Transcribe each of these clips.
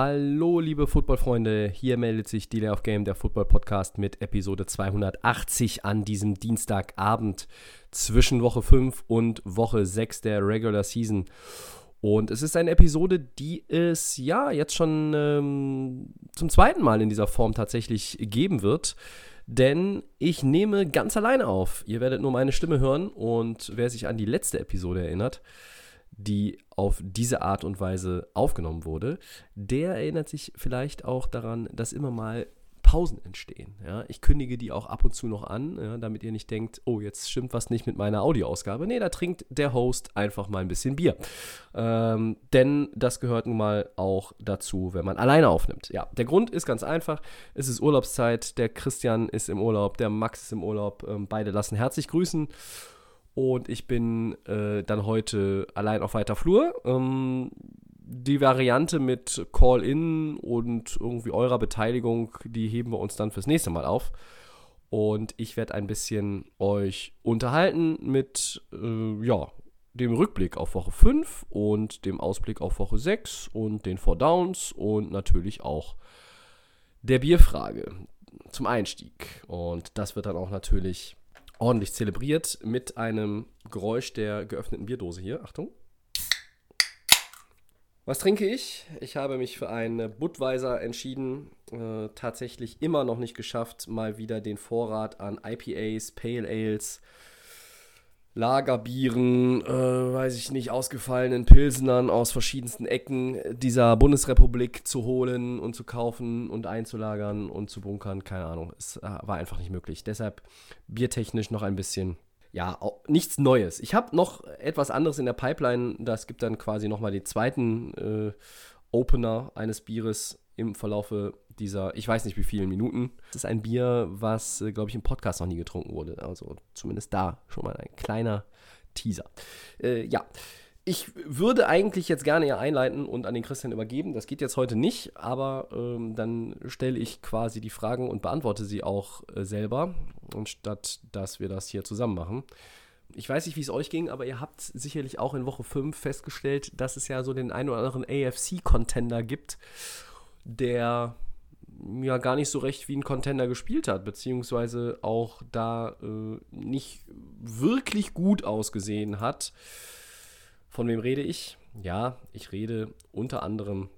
Hallo, liebe Footballfreunde. Hier meldet sich Delay of Game, der Football Podcast mit Episode 280 an diesem Dienstagabend zwischen Woche 5 und Woche 6 der Regular Season. Und es ist eine Episode, die es ja jetzt schon ähm, zum zweiten Mal in dieser Form tatsächlich geben wird. Denn ich nehme ganz alleine auf. Ihr werdet nur meine Stimme hören und wer sich an die letzte Episode erinnert, die auf diese Art und Weise aufgenommen wurde, der erinnert sich vielleicht auch daran, dass immer mal Pausen entstehen. Ja? Ich kündige die auch ab und zu noch an, ja, damit ihr nicht denkt, oh, jetzt stimmt was nicht mit meiner Audioausgabe. Nee, da trinkt der Host einfach mal ein bisschen Bier. Ähm, denn das gehört nun mal auch dazu, wenn man alleine aufnimmt. Ja, der Grund ist ganz einfach. Es ist Urlaubszeit. Der Christian ist im Urlaub, der Max ist im Urlaub. Ähm, beide lassen herzlich grüßen. Und ich bin äh, dann heute allein auf weiter Flur. Ähm, die Variante mit Call-In und irgendwie eurer Beteiligung, die heben wir uns dann fürs nächste Mal auf. Und ich werde ein bisschen euch unterhalten mit, äh, ja, dem Rückblick auf Woche 5 und dem Ausblick auf Woche 6 und den Four Downs und natürlich auch der Bierfrage zum Einstieg. Und das wird dann auch natürlich ordentlich zelebriert mit einem Geräusch der geöffneten Bierdose hier. Achtung. Was trinke ich? Ich habe mich für einen Budweiser entschieden. Äh, tatsächlich immer noch nicht geschafft, mal wieder den Vorrat an IPAs, Pale Ales, Lagerbieren, äh, weiß ich nicht, ausgefallenen Pilsenern aus verschiedensten Ecken dieser Bundesrepublik zu holen und zu kaufen und einzulagern und zu bunkern. Keine Ahnung. Es äh, war einfach nicht möglich. Deshalb biertechnisch noch ein bisschen ja, nichts Neues. Ich habe noch etwas anderes in der Pipeline. Das gibt dann quasi nochmal den zweiten äh, Opener eines Bieres im Verlaufe dieser, ich weiß nicht wie vielen Minuten. Das ist ein Bier, was, äh, glaube ich, im Podcast noch nie getrunken wurde. Also zumindest da schon mal ein kleiner Teaser. Äh, ja. Ich würde eigentlich jetzt gerne einleiten und an den Christian übergeben. Das geht jetzt heute nicht, aber ähm, dann stelle ich quasi die Fragen und beantworte sie auch äh, selber, anstatt dass wir das hier zusammen machen. Ich weiß nicht, wie es euch ging, aber ihr habt sicherlich auch in Woche 5 festgestellt, dass es ja so den einen oder anderen AFC-Contender gibt, der ja gar nicht so recht wie ein Contender gespielt hat, beziehungsweise auch da äh, nicht wirklich gut ausgesehen hat. Von wem rede ich? Ja, ich rede unter anderem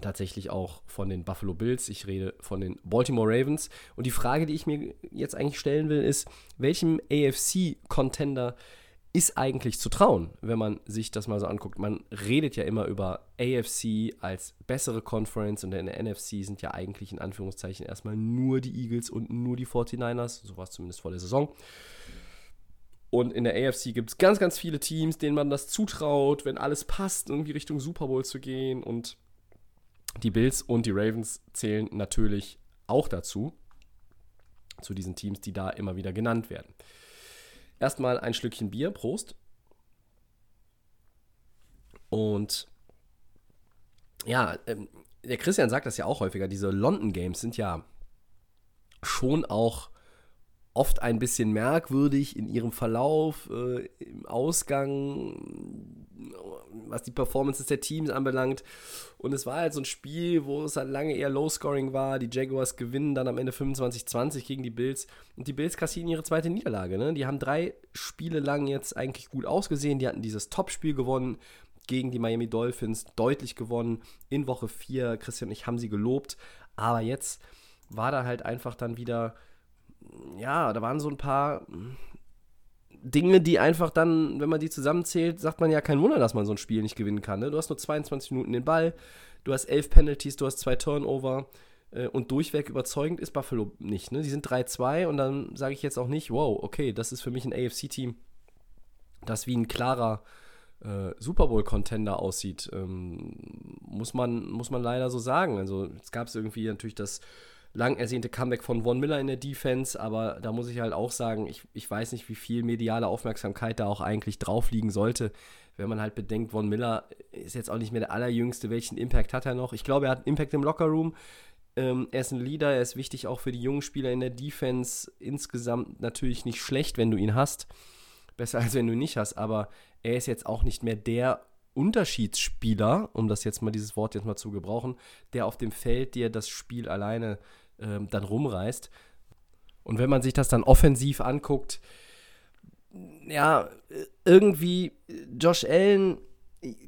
tatsächlich auch von den Buffalo Bills, ich rede von den Baltimore Ravens. Und die Frage, die ich mir jetzt eigentlich stellen will, ist, welchem AFC-Contender ist eigentlich zu trauen, wenn man sich das mal so anguckt? Man redet ja immer über AFC als bessere Conference und in der NFC sind ja eigentlich in Anführungszeichen erstmal nur die Eagles und nur die 49ers, so war es zumindest vor der Saison. Und in der AFC gibt es ganz, ganz viele Teams, denen man das zutraut, wenn alles passt, irgendwie Richtung Super Bowl zu gehen. Und die Bills und die Ravens zählen natürlich auch dazu, zu diesen Teams, die da immer wieder genannt werden. Erstmal ein Schlückchen Bier, Prost. Und ja, ähm, der Christian sagt das ja auch häufiger, diese London Games sind ja schon auch oft ein bisschen merkwürdig in ihrem Verlauf, äh, im Ausgang, was die Performances der Teams anbelangt. Und es war halt so ein Spiel, wo es halt lange eher Low-Scoring war. Die Jaguars gewinnen dann am Ende 25-20 gegen die Bills. Und die Bills kassieren ihre zweite Niederlage. Ne? Die haben drei Spiele lang jetzt eigentlich gut ausgesehen. Die hatten dieses Top-Spiel gewonnen gegen die Miami Dolphins, deutlich gewonnen. In Woche 4, Christian und ich haben sie gelobt. Aber jetzt war da halt einfach dann wieder ja, da waren so ein paar Dinge, die einfach dann, wenn man die zusammenzählt, sagt man ja kein Wunder, dass man so ein Spiel nicht gewinnen kann. Ne? Du hast nur 22 Minuten den Ball, du hast elf Penalties, du hast zwei Turnover äh, und durchweg überzeugend ist Buffalo nicht. Ne? Die sind 3-2 und dann sage ich jetzt auch nicht, wow, okay, das ist für mich ein AFC-Team, das wie ein klarer äh, Super Bowl-Contender aussieht. Ähm, muss, man, muss man leider so sagen. Also, es gab irgendwie natürlich das lang ersehnte Comeback von Von Miller in der Defense, aber da muss ich halt auch sagen, ich, ich weiß nicht, wie viel mediale Aufmerksamkeit da auch eigentlich drauf liegen sollte, wenn man halt bedenkt, Von Miller ist jetzt auch nicht mehr der allerjüngste, welchen Impact hat er noch? Ich glaube, er hat einen Impact im Lockerroom. Ähm, er ist ein Leader, er ist wichtig auch für die jungen Spieler in der Defense. Insgesamt natürlich nicht schlecht, wenn du ihn hast. Besser als wenn du ihn nicht hast, aber er ist jetzt auch nicht mehr der Unterschiedsspieler, um das jetzt mal dieses Wort jetzt mal zu gebrauchen, der auf dem Feld dir das Spiel alleine ähm, dann rumreißt. Und wenn man sich das dann offensiv anguckt, ja, irgendwie Josh Allen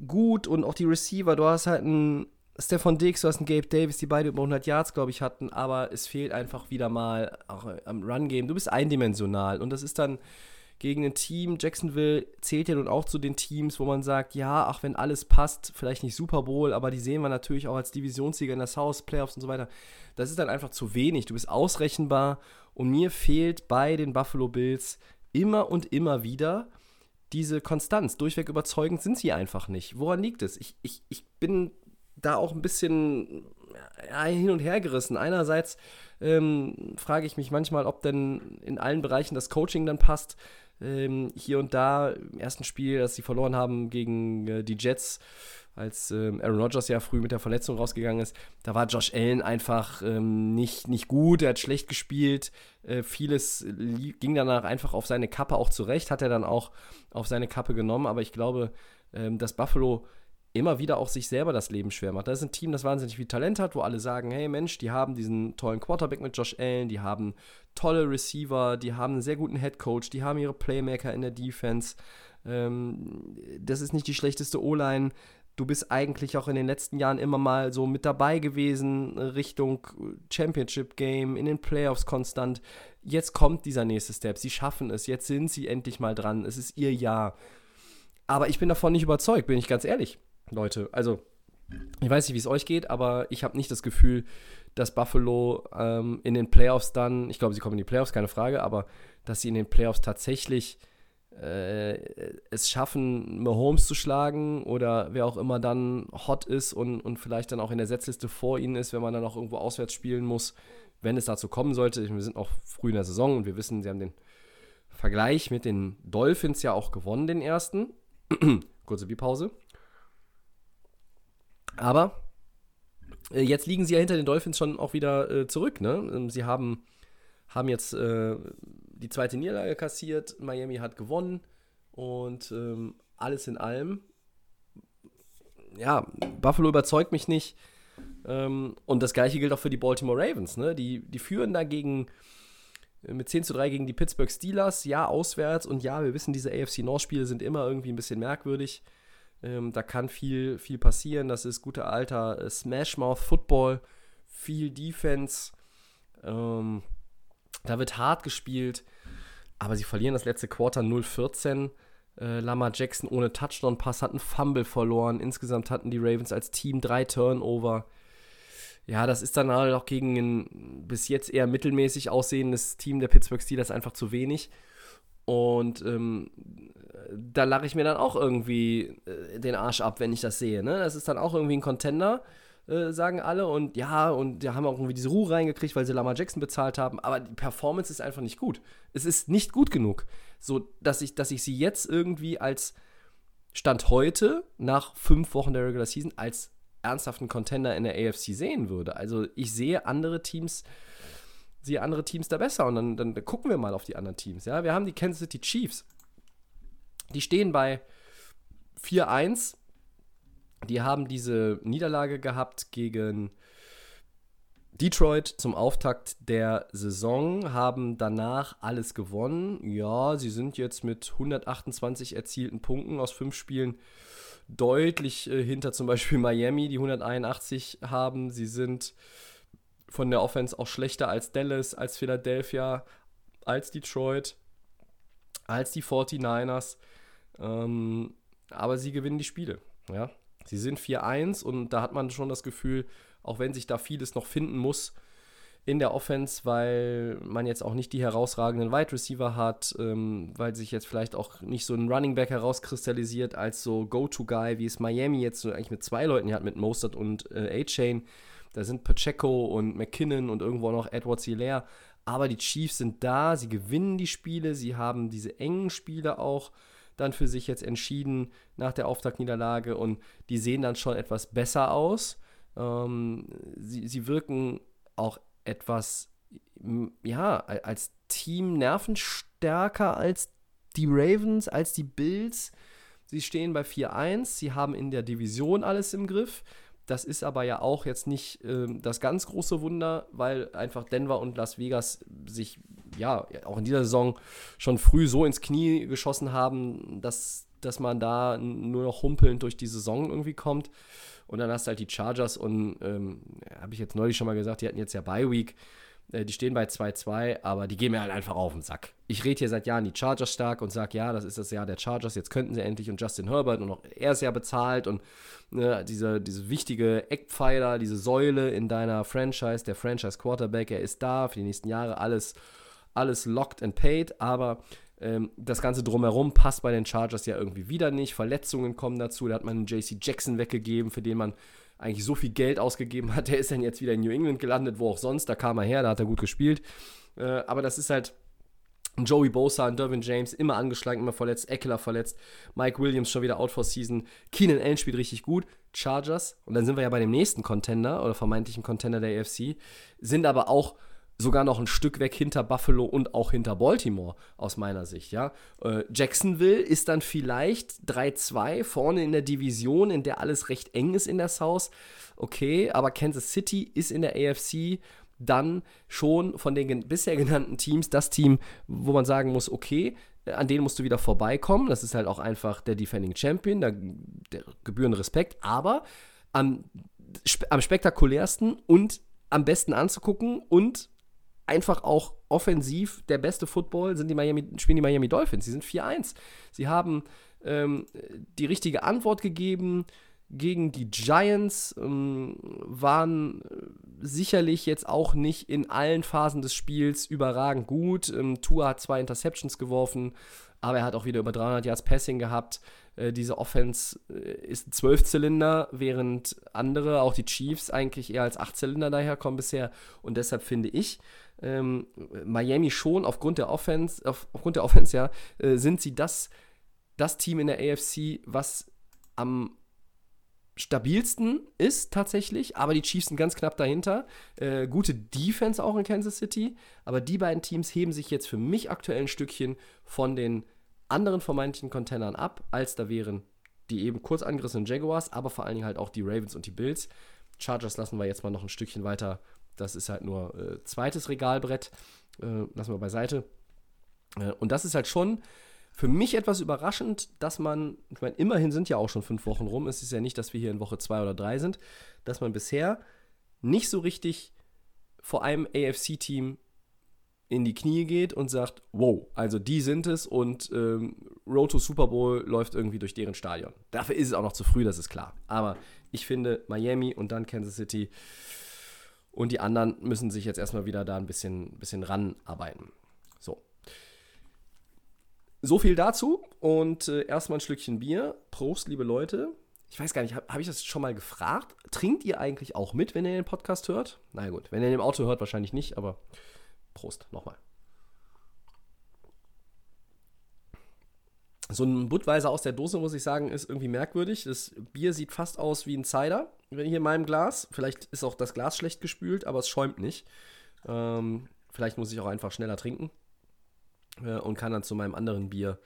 gut und auch die Receiver, du hast halt einen Stefan Diggs, du hast einen Gabe Davis, die beide über 100 Yards, glaube ich, hatten, aber es fehlt einfach wieder mal auch am Run-Game. Du bist eindimensional und das ist dann gegen ein Team, Jacksonville zählt ja nun auch zu den Teams, wo man sagt, ja, ach, wenn alles passt, vielleicht nicht Super Bowl, aber die sehen wir natürlich auch als Divisionssieger in der South, Playoffs und so weiter. Das ist dann einfach zu wenig. Du bist ausrechenbar und mir fehlt bei den Buffalo Bills immer und immer wieder diese Konstanz. Durchweg überzeugend sind sie einfach nicht. Woran liegt es? Ich, ich, ich bin da auch ein bisschen ja, hin und her gerissen. Einerseits ähm, frage ich mich manchmal, ob denn in allen Bereichen das Coaching dann passt ähm, hier und da im ersten Spiel, das sie verloren haben gegen äh, die Jets, als ähm, Aaron Rodgers ja früh mit der Verletzung rausgegangen ist, da war Josh Allen einfach ähm, nicht, nicht gut, er hat schlecht gespielt, äh, vieles ging danach einfach auf seine Kappe auch zurecht, hat er dann auch auf seine Kappe genommen, aber ich glaube, ähm, dass Buffalo immer wieder auch sich selber das Leben schwer macht. Das ist ein Team, das wahnsinnig viel Talent hat, wo alle sagen, hey Mensch, die haben diesen tollen Quarterback mit Josh Allen, die haben tolle Receiver, die haben einen sehr guten Head Coach, die haben ihre Playmaker in der Defense. Ähm, das ist nicht die schlechteste O-Line. Du bist eigentlich auch in den letzten Jahren immer mal so mit dabei gewesen, Richtung Championship Game, in den Playoffs konstant. Jetzt kommt dieser nächste Step. Sie schaffen es. Jetzt sind sie endlich mal dran. Es ist ihr Jahr. Aber ich bin davon nicht überzeugt, bin ich ganz ehrlich. Leute. Also, ich weiß nicht, wie es euch geht, aber ich habe nicht das Gefühl, dass Buffalo ähm, in den Playoffs dann, ich glaube, sie kommen in die Playoffs, keine Frage, aber dass sie in den Playoffs tatsächlich äh, es schaffen, Mahomes zu schlagen oder wer auch immer dann hot ist und, und vielleicht dann auch in der Setzliste vor ihnen ist, wenn man dann auch irgendwo auswärts spielen muss, wenn es dazu kommen sollte. Wir sind auch früh in der Saison und wir wissen, sie haben den Vergleich mit den Dolphins ja auch gewonnen, den ersten. Kurze Bipause. Aber äh, jetzt liegen sie ja hinter den Dolphins schon auch wieder äh, zurück. Ne? Ähm, sie haben, haben jetzt äh, die zweite Niederlage kassiert. Miami hat gewonnen. Und ähm, alles in allem, ja, Buffalo überzeugt mich nicht. Ähm, und das gleiche gilt auch für die Baltimore Ravens. Ne? Die, die führen dagegen äh, mit 10 zu 3 gegen die Pittsburgh Steelers. Ja, auswärts. Und ja, wir wissen, diese AFC North-Spiele sind immer irgendwie ein bisschen merkwürdig. Ähm, da kann viel, viel passieren. Das ist guter alter äh, Smashmouth Football, viel Defense. Ähm, da wird hart gespielt, aber sie verlieren das letzte Quarter 0-14. Äh, Lama Jackson ohne Touchdown-Pass hat einen Fumble verloren. Insgesamt hatten die Ravens als Team drei Turnover. Ja, das ist dann halt auch gegen ein bis jetzt eher mittelmäßig aussehendes Team der Pittsburgh Steelers einfach zu wenig. Und ähm, da lache ich mir dann auch irgendwie äh, den Arsch ab, wenn ich das sehe. Ne? Das ist dann auch irgendwie ein Contender, äh, sagen alle. Und ja, und die haben auch irgendwie diese Ruhe reingekriegt, weil sie Lama Jackson bezahlt haben. Aber die Performance ist einfach nicht gut. Es ist nicht gut genug. So, dass ich, dass ich sie jetzt irgendwie als Stand heute, nach fünf Wochen der Regular Season, als ernsthaften Contender in der AFC sehen würde. Also ich sehe andere Teams sehe andere Teams da besser und dann, dann gucken wir mal auf die anderen Teams. Ja, wir haben die Kansas City Chiefs. Die stehen bei 4-1. Die haben diese Niederlage gehabt gegen Detroit zum Auftakt der Saison, haben danach alles gewonnen. Ja, sie sind jetzt mit 128 erzielten Punkten aus fünf Spielen deutlich äh, hinter zum Beispiel Miami, die 181 haben. Sie sind von der Offense auch schlechter als Dallas, als Philadelphia, als Detroit, als die 49ers. Ähm, aber sie gewinnen die Spiele. Ja? Sie sind 4-1 und da hat man schon das Gefühl, auch wenn sich da vieles noch finden muss in der Offense, weil man jetzt auch nicht die herausragenden Wide Receiver hat, ähm, weil sich jetzt vielleicht auch nicht so ein Running Back herauskristallisiert als so Go-To-Guy, wie es Miami jetzt eigentlich mit zwei Leuten hat, mit Mostert und äh, A-Chain. Da sind Pacheco und McKinnon und irgendwo noch Edward Hilaire. Aber die Chiefs sind da, sie gewinnen die Spiele, sie haben diese engen Spiele auch dann für sich jetzt entschieden nach der Auftaktniederlage und die sehen dann schon etwas besser aus. Ähm, sie, sie wirken auch etwas, ja, als Team nervenstärker als die Ravens, als die Bills. Sie stehen bei 4-1, sie haben in der Division alles im Griff. Das ist aber ja auch jetzt nicht äh, das ganz große Wunder, weil einfach Denver und Las Vegas sich ja auch in dieser Saison schon früh so ins Knie geschossen haben, dass, dass man da nur noch humpelnd durch die Saison irgendwie kommt. Und dann hast du halt die Chargers und ähm, habe ich jetzt neulich schon mal gesagt, die hatten jetzt ja Bye Week. Äh, die stehen bei 2-2, aber die gehen mir halt einfach auf den Sack. Ich rede hier seit Jahren die Chargers stark und sage, ja, das ist das Jahr der Chargers, jetzt könnten sie endlich und Justin Herbert und auch er ist ja bezahlt und ne, diese, diese wichtige Eckpfeiler, diese Säule in deiner Franchise, der Franchise Quarterback, er ist da für die nächsten Jahre, alles, alles locked and paid, aber ähm, das Ganze drumherum passt bei den Chargers ja irgendwie wieder nicht. Verletzungen kommen dazu. Da hat man einen JC Jackson weggegeben, für den man eigentlich so viel Geld ausgegeben hat. Der ist dann jetzt wieder in New England gelandet, wo auch sonst. Da kam er her, da hat er gut gespielt. Äh, aber das ist halt Joey Bosa und Dervin James immer angeschlagen, immer verletzt. Eckler verletzt. Mike Williams schon wieder out for season. Keenan Allen spielt richtig gut. Chargers. Und dann sind wir ja bei dem nächsten Contender oder vermeintlichen Contender der AFC. Sind aber auch sogar noch ein Stück weg hinter Buffalo und auch hinter Baltimore, aus meiner Sicht, ja. Äh, Jacksonville ist dann vielleicht 3-2 vorne in der Division, in der alles recht eng ist in der South. Okay, aber Kansas City ist in der AFC dann schon von den bisher genannten Teams das Team, wo man sagen muss, okay, an denen musst du wieder vorbeikommen. Das ist halt auch einfach der Defending Champion, der, der gebührende Respekt, aber am, am spektakulärsten und am besten anzugucken und einfach auch offensiv der beste Football sind die Miami, spielen die Miami Dolphins. Sie sind 4-1. Sie haben ähm, die richtige Antwort gegeben gegen die Giants, ähm, waren sicherlich jetzt auch nicht in allen Phasen des Spiels überragend gut. Ähm, Tua hat zwei Interceptions geworfen, aber er hat auch wieder über 300 Yards Passing gehabt. Äh, diese Offense äh, ist ein Zwölfzylinder, während andere, auch die Chiefs, eigentlich eher als Achtzylinder daherkommen bisher. Und deshalb finde ich, ähm, Miami schon aufgrund der Offense, auf, aufgrund der Offense, ja, äh, sind sie das, das Team in der AFC, was am stabilsten ist tatsächlich, aber die Chiefs sind ganz knapp dahinter. Äh, gute Defense auch in Kansas City, aber die beiden Teams heben sich jetzt für mich aktuell ein Stückchen von den anderen vermeintlichen Containern ab, als da wären die eben kurz angerissenen Jaguars, aber vor allen Dingen halt auch die Ravens und die Bills. Chargers lassen wir jetzt mal noch ein Stückchen weiter das ist halt nur äh, zweites Regalbrett. Äh, lassen wir beiseite. Äh, und das ist halt schon für mich etwas überraschend, dass man, ich meine, immerhin sind ja auch schon fünf Wochen rum. Es ist ja nicht, dass wir hier in Woche zwei oder drei sind, dass man bisher nicht so richtig vor einem AFC-Team in die Knie geht und sagt, wow, also die sind es und ähm, Road to Super Bowl läuft irgendwie durch deren Stadion. Dafür ist es auch noch zu früh, das ist klar. Aber ich finde Miami und dann Kansas City und die anderen müssen sich jetzt erstmal wieder da ein bisschen, bisschen ranarbeiten. So. So viel dazu. Und äh, erstmal ein Schlückchen Bier. Prost, liebe Leute. Ich weiß gar nicht, habe hab ich das schon mal gefragt? Trinkt ihr eigentlich auch mit, wenn ihr den Podcast hört? Na gut, wenn ihr den im Auto hört, wahrscheinlich nicht, aber Prost, nochmal. So ein Budweiser aus der Dose, muss ich sagen, ist irgendwie merkwürdig. Das Bier sieht fast aus wie ein Cider, wenn hier in meinem Glas. Vielleicht ist auch das Glas schlecht gespült, aber es schäumt nicht. Ähm, vielleicht muss ich auch einfach schneller trinken äh, und kann dann zu meinem anderen Bier,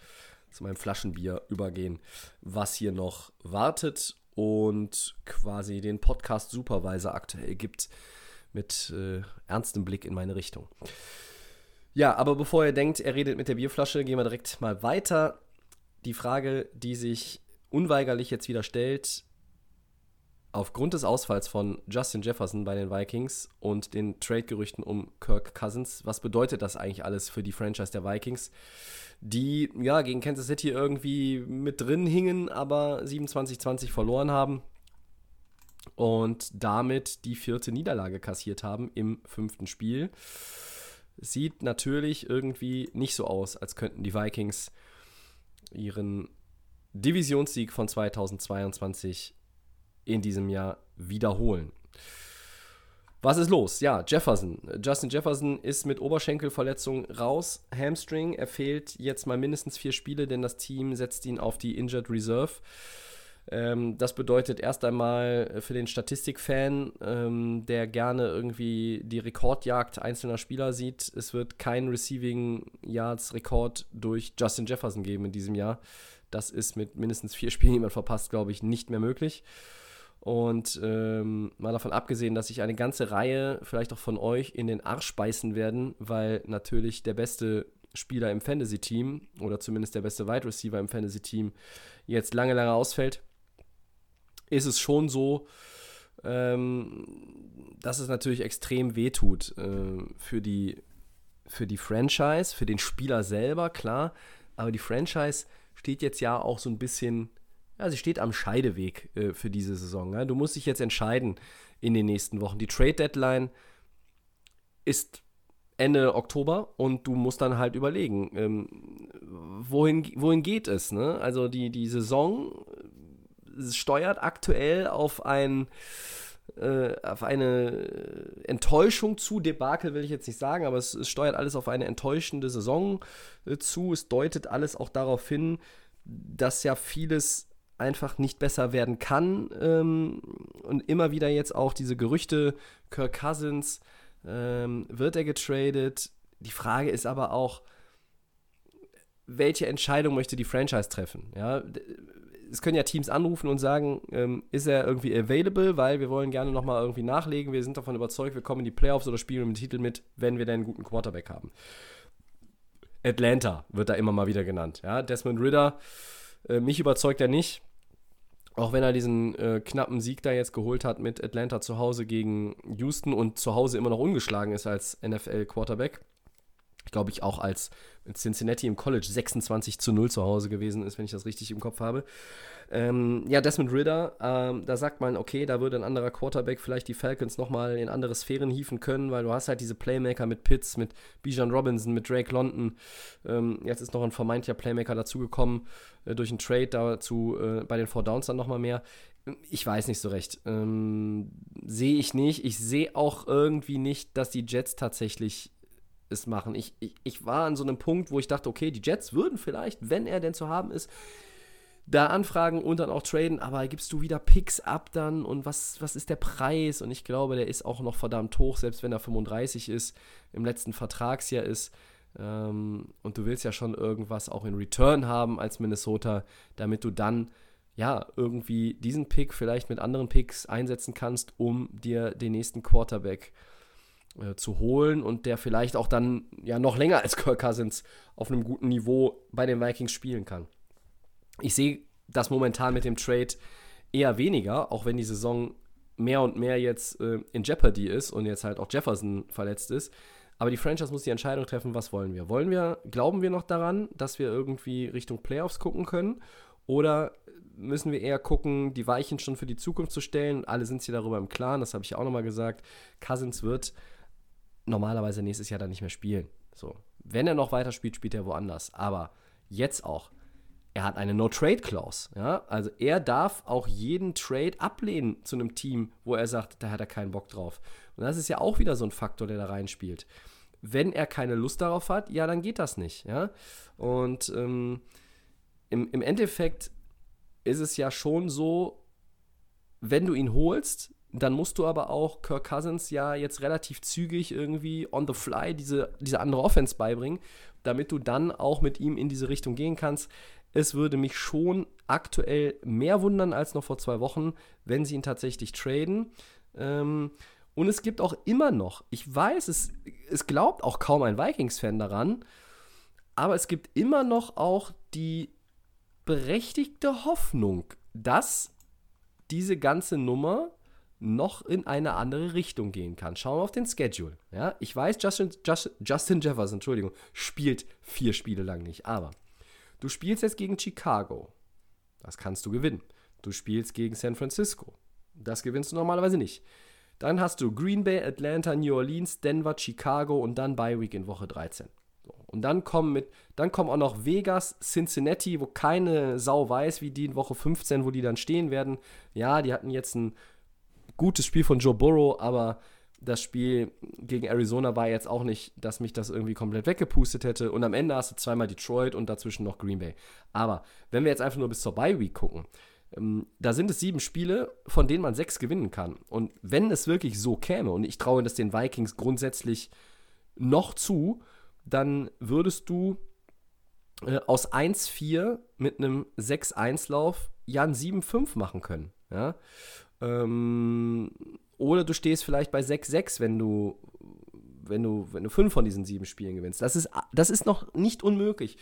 zu meinem Flaschenbier übergehen, was hier noch wartet und quasi den Podcast Supervisor aktuell gibt mit äh, ernstem Blick in meine Richtung. Ja, aber bevor ihr denkt, er redet mit der Bierflasche, gehen wir direkt mal weiter die Frage, die sich unweigerlich jetzt wieder stellt, aufgrund des Ausfalls von Justin Jefferson bei den Vikings und den Trade-Gerüchten um Kirk Cousins, was bedeutet das eigentlich alles für die Franchise der Vikings, die ja gegen Kansas City irgendwie mit drin hingen, aber 27-20 verloren haben und damit die vierte Niederlage kassiert haben im fünften Spiel. Sieht natürlich irgendwie nicht so aus, als könnten die Vikings ihren Divisionssieg von 2022 in diesem Jahr wiederholen. Was ist los? Ja, Jefferson. Justin Jefferson ist mit Oberschenkelverletzung raus. Hamstring. Er fehlt jetzt mal mindestens vier Spiele, denn das Team setzt ihn auf die Injured Reserve. Ähm, das bedeutet erst einmal für den Statistikfan, ähm, der gerne irgendwie die Rekordjagd einzelner Spieler sieht, es wird kein Receiving Yards Rekord durch Justin Jefferson geben in diesem Jahr. Das ist mit mindestens vier Spielen, die man verpasst, glaube ich, nicht mehr möglich. Und ähm, mal davon abgesehen, dass sich eine ganze Reihe vielleicht auch von euch in den Arsch beißen werden, weil natürlich der beste Spieler im Fantasy-Team oder zumindest der beste Wide Receiver im Fantasy-Team jetzt lange, lange ausfällt, ist es schon so, ähm, dass es natürlich extrem wehtut äh, für, die, für die Franchise, für den Spieler selber, klar. Aber die Franchise steht jetzt ja auch so ein bisschen ja, sie steht am Scheideweg äh, für diese Saison. Ja? Du musst dich jetzt entscheiden in den nächsten Wochen. Die Trade Deadline ist Ende Oktober und du musst dann halt überlegen, ähm, wohin, wohin geht es. Ne? Also die, die Saison steuert aktuell auf ein äh, auf eine Enttäuschung zu. Debakel will ich jetzt nicht sagen, aber es, es steuert alles auf eine enttäuschende Saison äh, zu. Es deutet alles auch darauf hin, dass ja vieles einfach nicht besser werden kann. Ähm, und immer wieder jetzt auch diese Gerüchte, Kirk Cousins, ähm, wird er getradet? Die Frage ist aber auch, welche Entscheidung möchte die Franchise treffen? Ja, es können ja Teams anrufen und sagen, ähm, ist er irgendwie available, weil wir wollen gerne nochmal irgendwie nachlegen. Wir sind davon überzeugt, wir kommen in die Playoffs oder spielen mit dem Titel mit, wenn wir denn einen guten Quarterback haben. Atlanta wird da immer mal wieder genannt. Ja, Desmond Ritter, äh, mich überzeugt er nicht. Auch wenn er diesen äh, knappen Sieg da jetzt geholt hat mit Atlanta zu Hause gegen Houston und zu Hause immer noch ungeschlagen ist als NFL-Quarterback. Glaube ich auch als Cincinnati im College 26 zu 0 zu Hause gewesen ist, wenn ich das richtig im Kopf habe. Ähm, ja, Desmond Ritter, ähm, da sagt man, okay, da würde ein anderer Quarterback vielleicht die Falcons nochmal in andere Sphären hieven können, weil du hast halt diese Playmaker mit Pitts, mit Bijan Robinson, mit Drake London. Ähm, jetzt ist noch ein vermeintlicher Playmaker dazugekommen äh, durch einen Trade dazu äh, bei den Four Downs dann nochmal mehr. Ich weiß nicht so recht. Ähm, sehe ich nicht. Ich sehe auch irgendwie nicht, dass die Jets tatsächlich es machen. Ich, ich, ich war an so einem Punkt, wo ich dachte, okay, die Jets würden vielleicht, wenn er denn zu haben ist, da anfragen und dann auch traden, aber gibst du wieder Picks ab dann und was, was ist der Preis? Und ich glaube, der ist auch noch verdammt hoch, selbst wenn er 35 ist, im letzten Vertragsjahr ist. Ähm, und du willst ja schon irgendwas auch in Return haben als Minnesota, damit du dann ja irgendwie diesen Pick vielleicht mit anderen Picks einsetzen kannst, um dir den nächsten Quarterback äh, zu holen und der vielleicht auch dann ja noch länger als Kirk Cousins auf einem guten Niveau bei den Vikings spielen kann. Ich sehe das momentan mit dem Trade eher weniger, auch wenn die Saison mehr und mehr jetzt äh, in Jeopardy ist und jetzt halt auch Jefferson verletzt ist. Aber die Franchise muss die Entscheidung treffen, was wollen wir? Wollen wir, glauben wir noch daran, dass wir irgendwie Richtung Playoffs gucken können? Oder müssen wir eher gucken, die Weichen schon für die Zukunft zu stellen? Alle sind sich darüber im Klaren, das habe ich auch nochmal gesagt. Cousins wird normalerweise nächstes Jahr dann nicht mehr spielen. So. Wenn er noch weiter spielt, spielt er woanders. Aber jetzt auch er hat eine No-Trade-Clause. Ja? Also er darf auch jeden Trade ablehnen zu einem Team, wo er sagt, da hat er keinen Bock drauf. Und das ist ja auch wieder so ein Faktor, der da reinspielt. Wenn er keine Lust darauf hat, ja, dann geht das nicht. Ja? Und ähm, im, im Endeffekt ist es ja schon so, wenn du ihn holst, dann musst du aber auch Kirk Cousins ja jetzt relativ zügig irgendwie on the fly diese, diese andere Offense beibringen, damit du dann auch mit ihm in diese Richtung gehen kannst. Es würde mich schon aktuell mehr wundern als noch vor zwei Wochen, wenn sie ihn tatsächlich traden. Ähm, und es gibt auch immer noch, ich weiß, es, es glaubt auch kaum ein Vikings-Fan daran, aber es gibt immer noch auch die berechtigte Hoffnung, dass diese ganze Nummer noch in eine andere Richtung gehen kann. Schauen wir auf den Schedule. Ja, ich weiß, Justin, Justin Jefferson, Entschuldigung, spielt vier Spiele lang nicht, aber Du spielst jetzt gegen Chicago. Das kannst du gewinnen. Du spielst gegen San Francisco. Das gewinnst du normalerweise nicht. Dann hast du Green Bay, Atlanta, New Orleans, Denver, Chicago und dann Bye Week in Woche 13. So. Und dann kommen, mit, dann kommen auch noch Vegas, Cincinnati, wo keine Sau weiß, wie die in Woche 15, wo die dann stehen werden. Ja, die hatten jetzt ein gutes Spiel von Joe Burrow, aber das Spiel gegen Arizona war jetzt auch nicht, dass mich das irgendwie komplett weggepustet hätte. Und am Ende hast du zweimal Detroit und dazwischen noch Green Bay. Aber wenn wir jetzt einfach nur bis zur Bye Week gucken, ähm, da sind es sieben Spiele, von denen man sechs gewinnen kann. Und wenn es wirklich so käme, und ich traue das den Vikings grundsätzlich noch zu, dann würdest du äh, aus 1-4 mit einem 6-1-Lauf ja ein 7-5 machen können. Ja? Ähm, oder du stehst vielleicht bei 6-6, wenn du, wenn du, wenn du fünf von diesen sieben Spielen gewinnst. Das ist, das ist noch nicht unmöglich.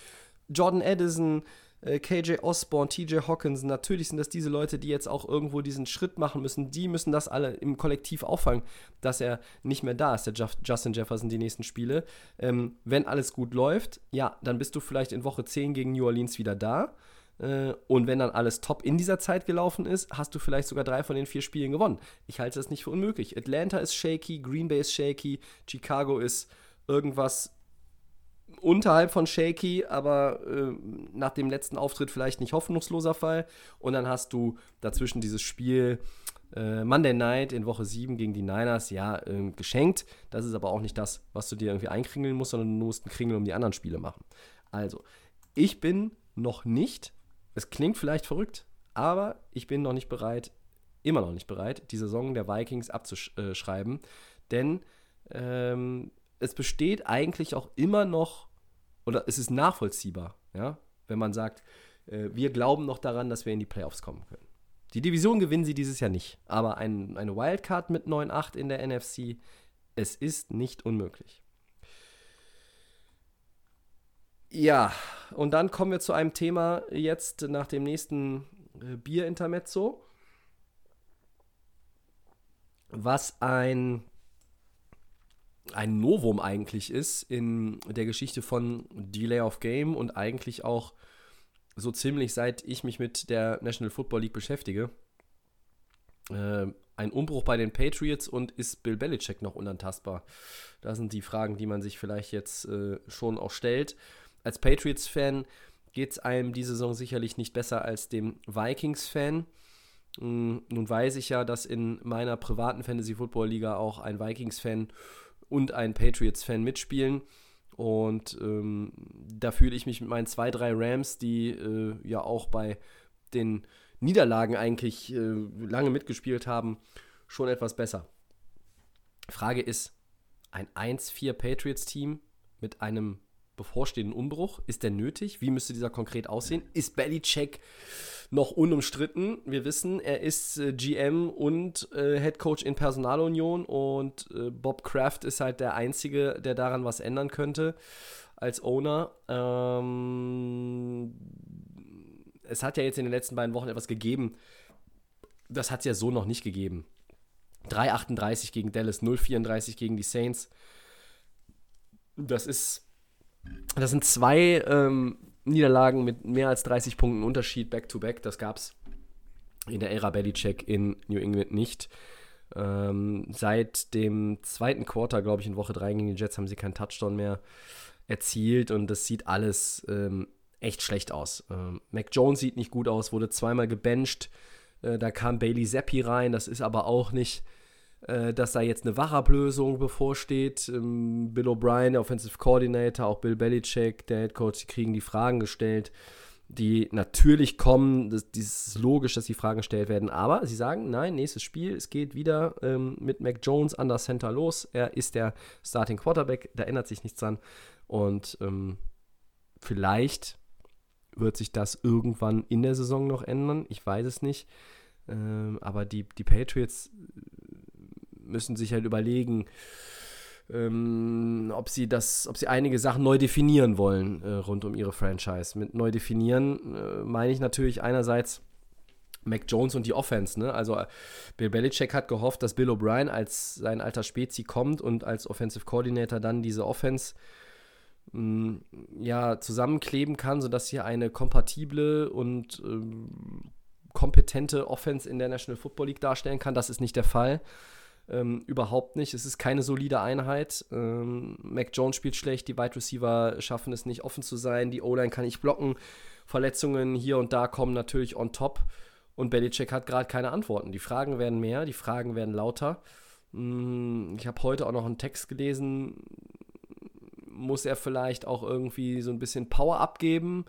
Jordan Addison, äh, KJ Osborne, TJ Hawkins, natürlich sind das diese Leute, die jetzt auch irgendwo diesen Schritt machen müssen. Die müssen das alle im Kollektiv auffangen, dass er nicht mehr da ist, der Justin Jefferson, die nächsten Spiele. Ähm, wenn alles gut läuft, ja, dann bist du vielleicht in Woche 10 gegen New Orleans wieder da. Äh, und wenn dann alles top in dieser Zeit gelaufen ist, hast du vielleicht sogar drei von den vier Spielen gewonnen. Ich halte das nicht für unmöglich. Atlanta ist shaky, Green Bay ist shaky, Chicago ist irgendwas unterhalb von shaky, aber äh, nach dem letzten Auftritt vielleicht nicht hoffnungsloser Fall. Und dann hast du dazwischen dieses Spiel äh, Monday Night in Woche 7 gegen die Niners, ja, äh, geschenkt. Das ist aber auch nicht das, was du dir irgendwie einkringeln musst, sondern du musst einen Kringel um die anderen Spiele machen. Also, ich bin noch nicht, es klingt vielleicht verrückt, aber ich bin noch nicht bereit, immer noch nicht bereit, die Saison der Vikings abzuschreiben, denn ähm, es besteht eigentlich auch immer noch, oder es ist nachvollziehbar, ja, wenn man sagt, äh, wir glauben noch daran, dass wir in die Playoffs kommen können. Die Division gewinnen sie dieses Jahr nicht, aber ein, eine Wildcard mit 9-8 in der NFC, es ist nicht unmöglich. Ja, und dann kommen wir zu einem Thema jetzt nach dem nächsten äh, Bier-Intermezzo, was ein ein Novum eigentlich ist in der Geschichte von Delay of Game und eigentlich auch so ziemlich seit ich mich mit der National Football League beschäftige. Äh, ein Umbruch bei den Patriots und ist Bill Belichick noch unantastbar? Das sind die Fragen, die man sich vielleicht jetzt äh, schon auch stellt. Als Patriots-Fan geht es einem diese Saison sicherlich nicht besser als dem Vikings-Fan. Hm, nun weiß ich ja, dass in meiner privaten Fantasy-Football-Liga auch ein Vikings-Fan und ein Patriots-Fan mitspielen. Und ähm, da fühle ich mich mit meinen zwei, drei Rams, die äh, ja auch bei den Niederlagen eigentlich äh, lange mitgespielt haben, schon etwas besser. Frage ist, ein 1-4 Patriots-Team mit einem bevorstehenden Umbruch, ist der nötig? Wie müsste dieser konkret aussehen? Ist Belichick noch unumstritten. Wir wissen, er ist äh, GM und äh, Head Coach in Personalunion und äh, Bob Kraft ist halt der Einzige, der daran was ändern könnte als Owner. Ähm, es hat ja jetzt in den letzten beiden Wochen etwas gegeben. Das hat es ja so noch nicht gegeben. 3,38 gegen Dallas, 0,34 gegen die Saints. Das ist, das sind zwei ähm, Niederlagen mit mehr als 30 Punkten Unterschied back-to-back. Das gab es in der Ära Belichick in New England nicht. Ähm, seit dem zweiten Quarter, glaube ich, in Woche 3 gegen die Jets haben sie keinen Touchdown mehr erzielt und das sieht alles ähm, echt schlecht aus. Ähm, Mac Jones sieht nicht gut aus, wurde zweimal gebencht. Äh, da kam Bailey Zappi rein, das ist aber auch nicht dass da jetzt eine Wachablösung bevorsteht. Ähm, Bill O'Brien, der Offensive Coordinator, auch Bill Belichick, der Head Coach, die kriegen die Fragen gestellt, die natürlich kommen. Das, das ist logisch, dass die Fragen gestellt werden. Aber sie sagen, nein, nächstes Spiel, es geht wieder ähm, mit Mac Jones an das Center los. Er ist der Starting Quarterback, da ändert sich nichts dran. Und ähm, vielleicht wird sich das irgendwann in der Saison noch ändern. Ich weiß es nicht. Ähm, aber die, die Patriots müssen sich halt überlegen, ähm, ob sie das, ob sie einige Sachen neu definieren wollen äh, rund um ihre Franchise. Mit neu definieren äh, meine ich natürlich einerseits Mac Jones und die Offense. Ne? Also Bill Belichick hat gehofft, dass Bill O'Brien als sein alter Spezi kommt und als Offensive Coordinator dann diese Offense mm, ja zusammenkleben kann, sodass hier eine kompatible und ähm, kompetente Offense in der National Football League darstellen kann. Das ist nicht der Fall. Ähm, überhaupt nicht. Es ist keine solide Einheit. Ähm, Mac Jones spielt schlecht, die Wide Receiver schaffen es nicht offen zu sein, die O-Line kann nicht blocken. Verletzungen hier und da kommen natürlich on top. Und Belichick hat gerade keine Antworten. Die Fragen werden mehr, die Fragen werden lauter. Mm, ich habe heute auch noch einen Text gelesen. Muss er vielleicht auch irgendwie so ein bisschen Power abgeben?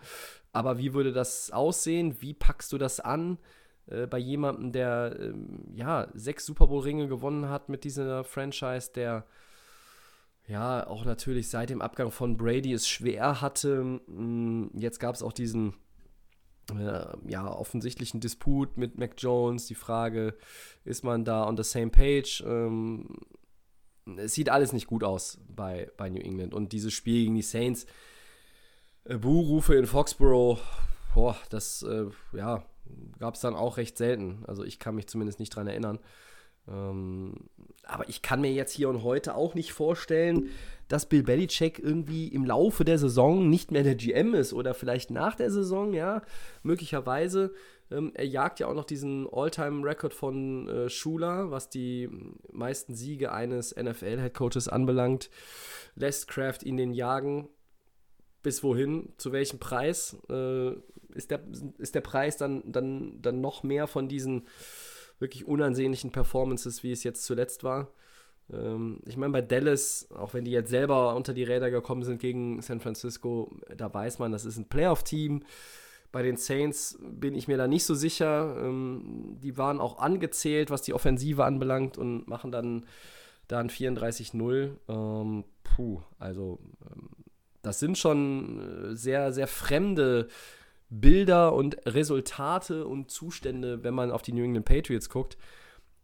Aber wie würde das aussehen? Wie packst du das an? Äh, bei jemandem, der ähm, ja sechs Super Bowl-Ringe gewonnen hat mit dieser Franchise, der ja auch natürlich seit dem Abgang von Brady es schwer hatte. Mm, jetzt gab es auch diesen äh, ja, offensichtlichen Disput mit Mac Jones. Die Frage, ist man da on the same page? Ähm, es sieht alles nicht gut aus bei, bei New England. Und dieses Spiel gegen die Saints, äh, Buhrufe in Foxborough, boah, das äh, ja, gab es dann auch recht selten. Also ich kann mich zumindest nicht dran erinnern. Ähm, aber ich kann mir jetzt hier und heute auch nicht vorstellen, dass Bill Belichick irgendwie im Laufe der Saison nicht mehr der GM ist oder vielleicht nach der Saison, ja, möglicherweise. Ähm, er jagt ja auch noch diesen All-Time-Record von äh, Schuler, was die meisten Siege eines NFL-Headcoaches anbelangt. Lässt Kraft ihn den jagen. Bis wohin? Zu welchem Preis? Äh, ist, der, ist der Preis dann, dann, dann noch mehr von diesen wirklich unansehnlichen Performances, wie es jetzt zuletzt war. Ähm, ich meine, bei Dallas, auch wenn die jetzt selber unter die Räder gekommen sind gegen San Francisco, da weiß man, das ist ein Playoff-Team. Bei den Saints bin ich mir da nicht so sicher. Ähm, die waren auch angezählt, was die Offensive anbelangt und machen dann, dann 34-0. Ähm, puh, also ähm, das sind schon äh, sehr, sehr fremde Bilder und Resultate und Zustände, wenn man auf die New England Patriots guckt.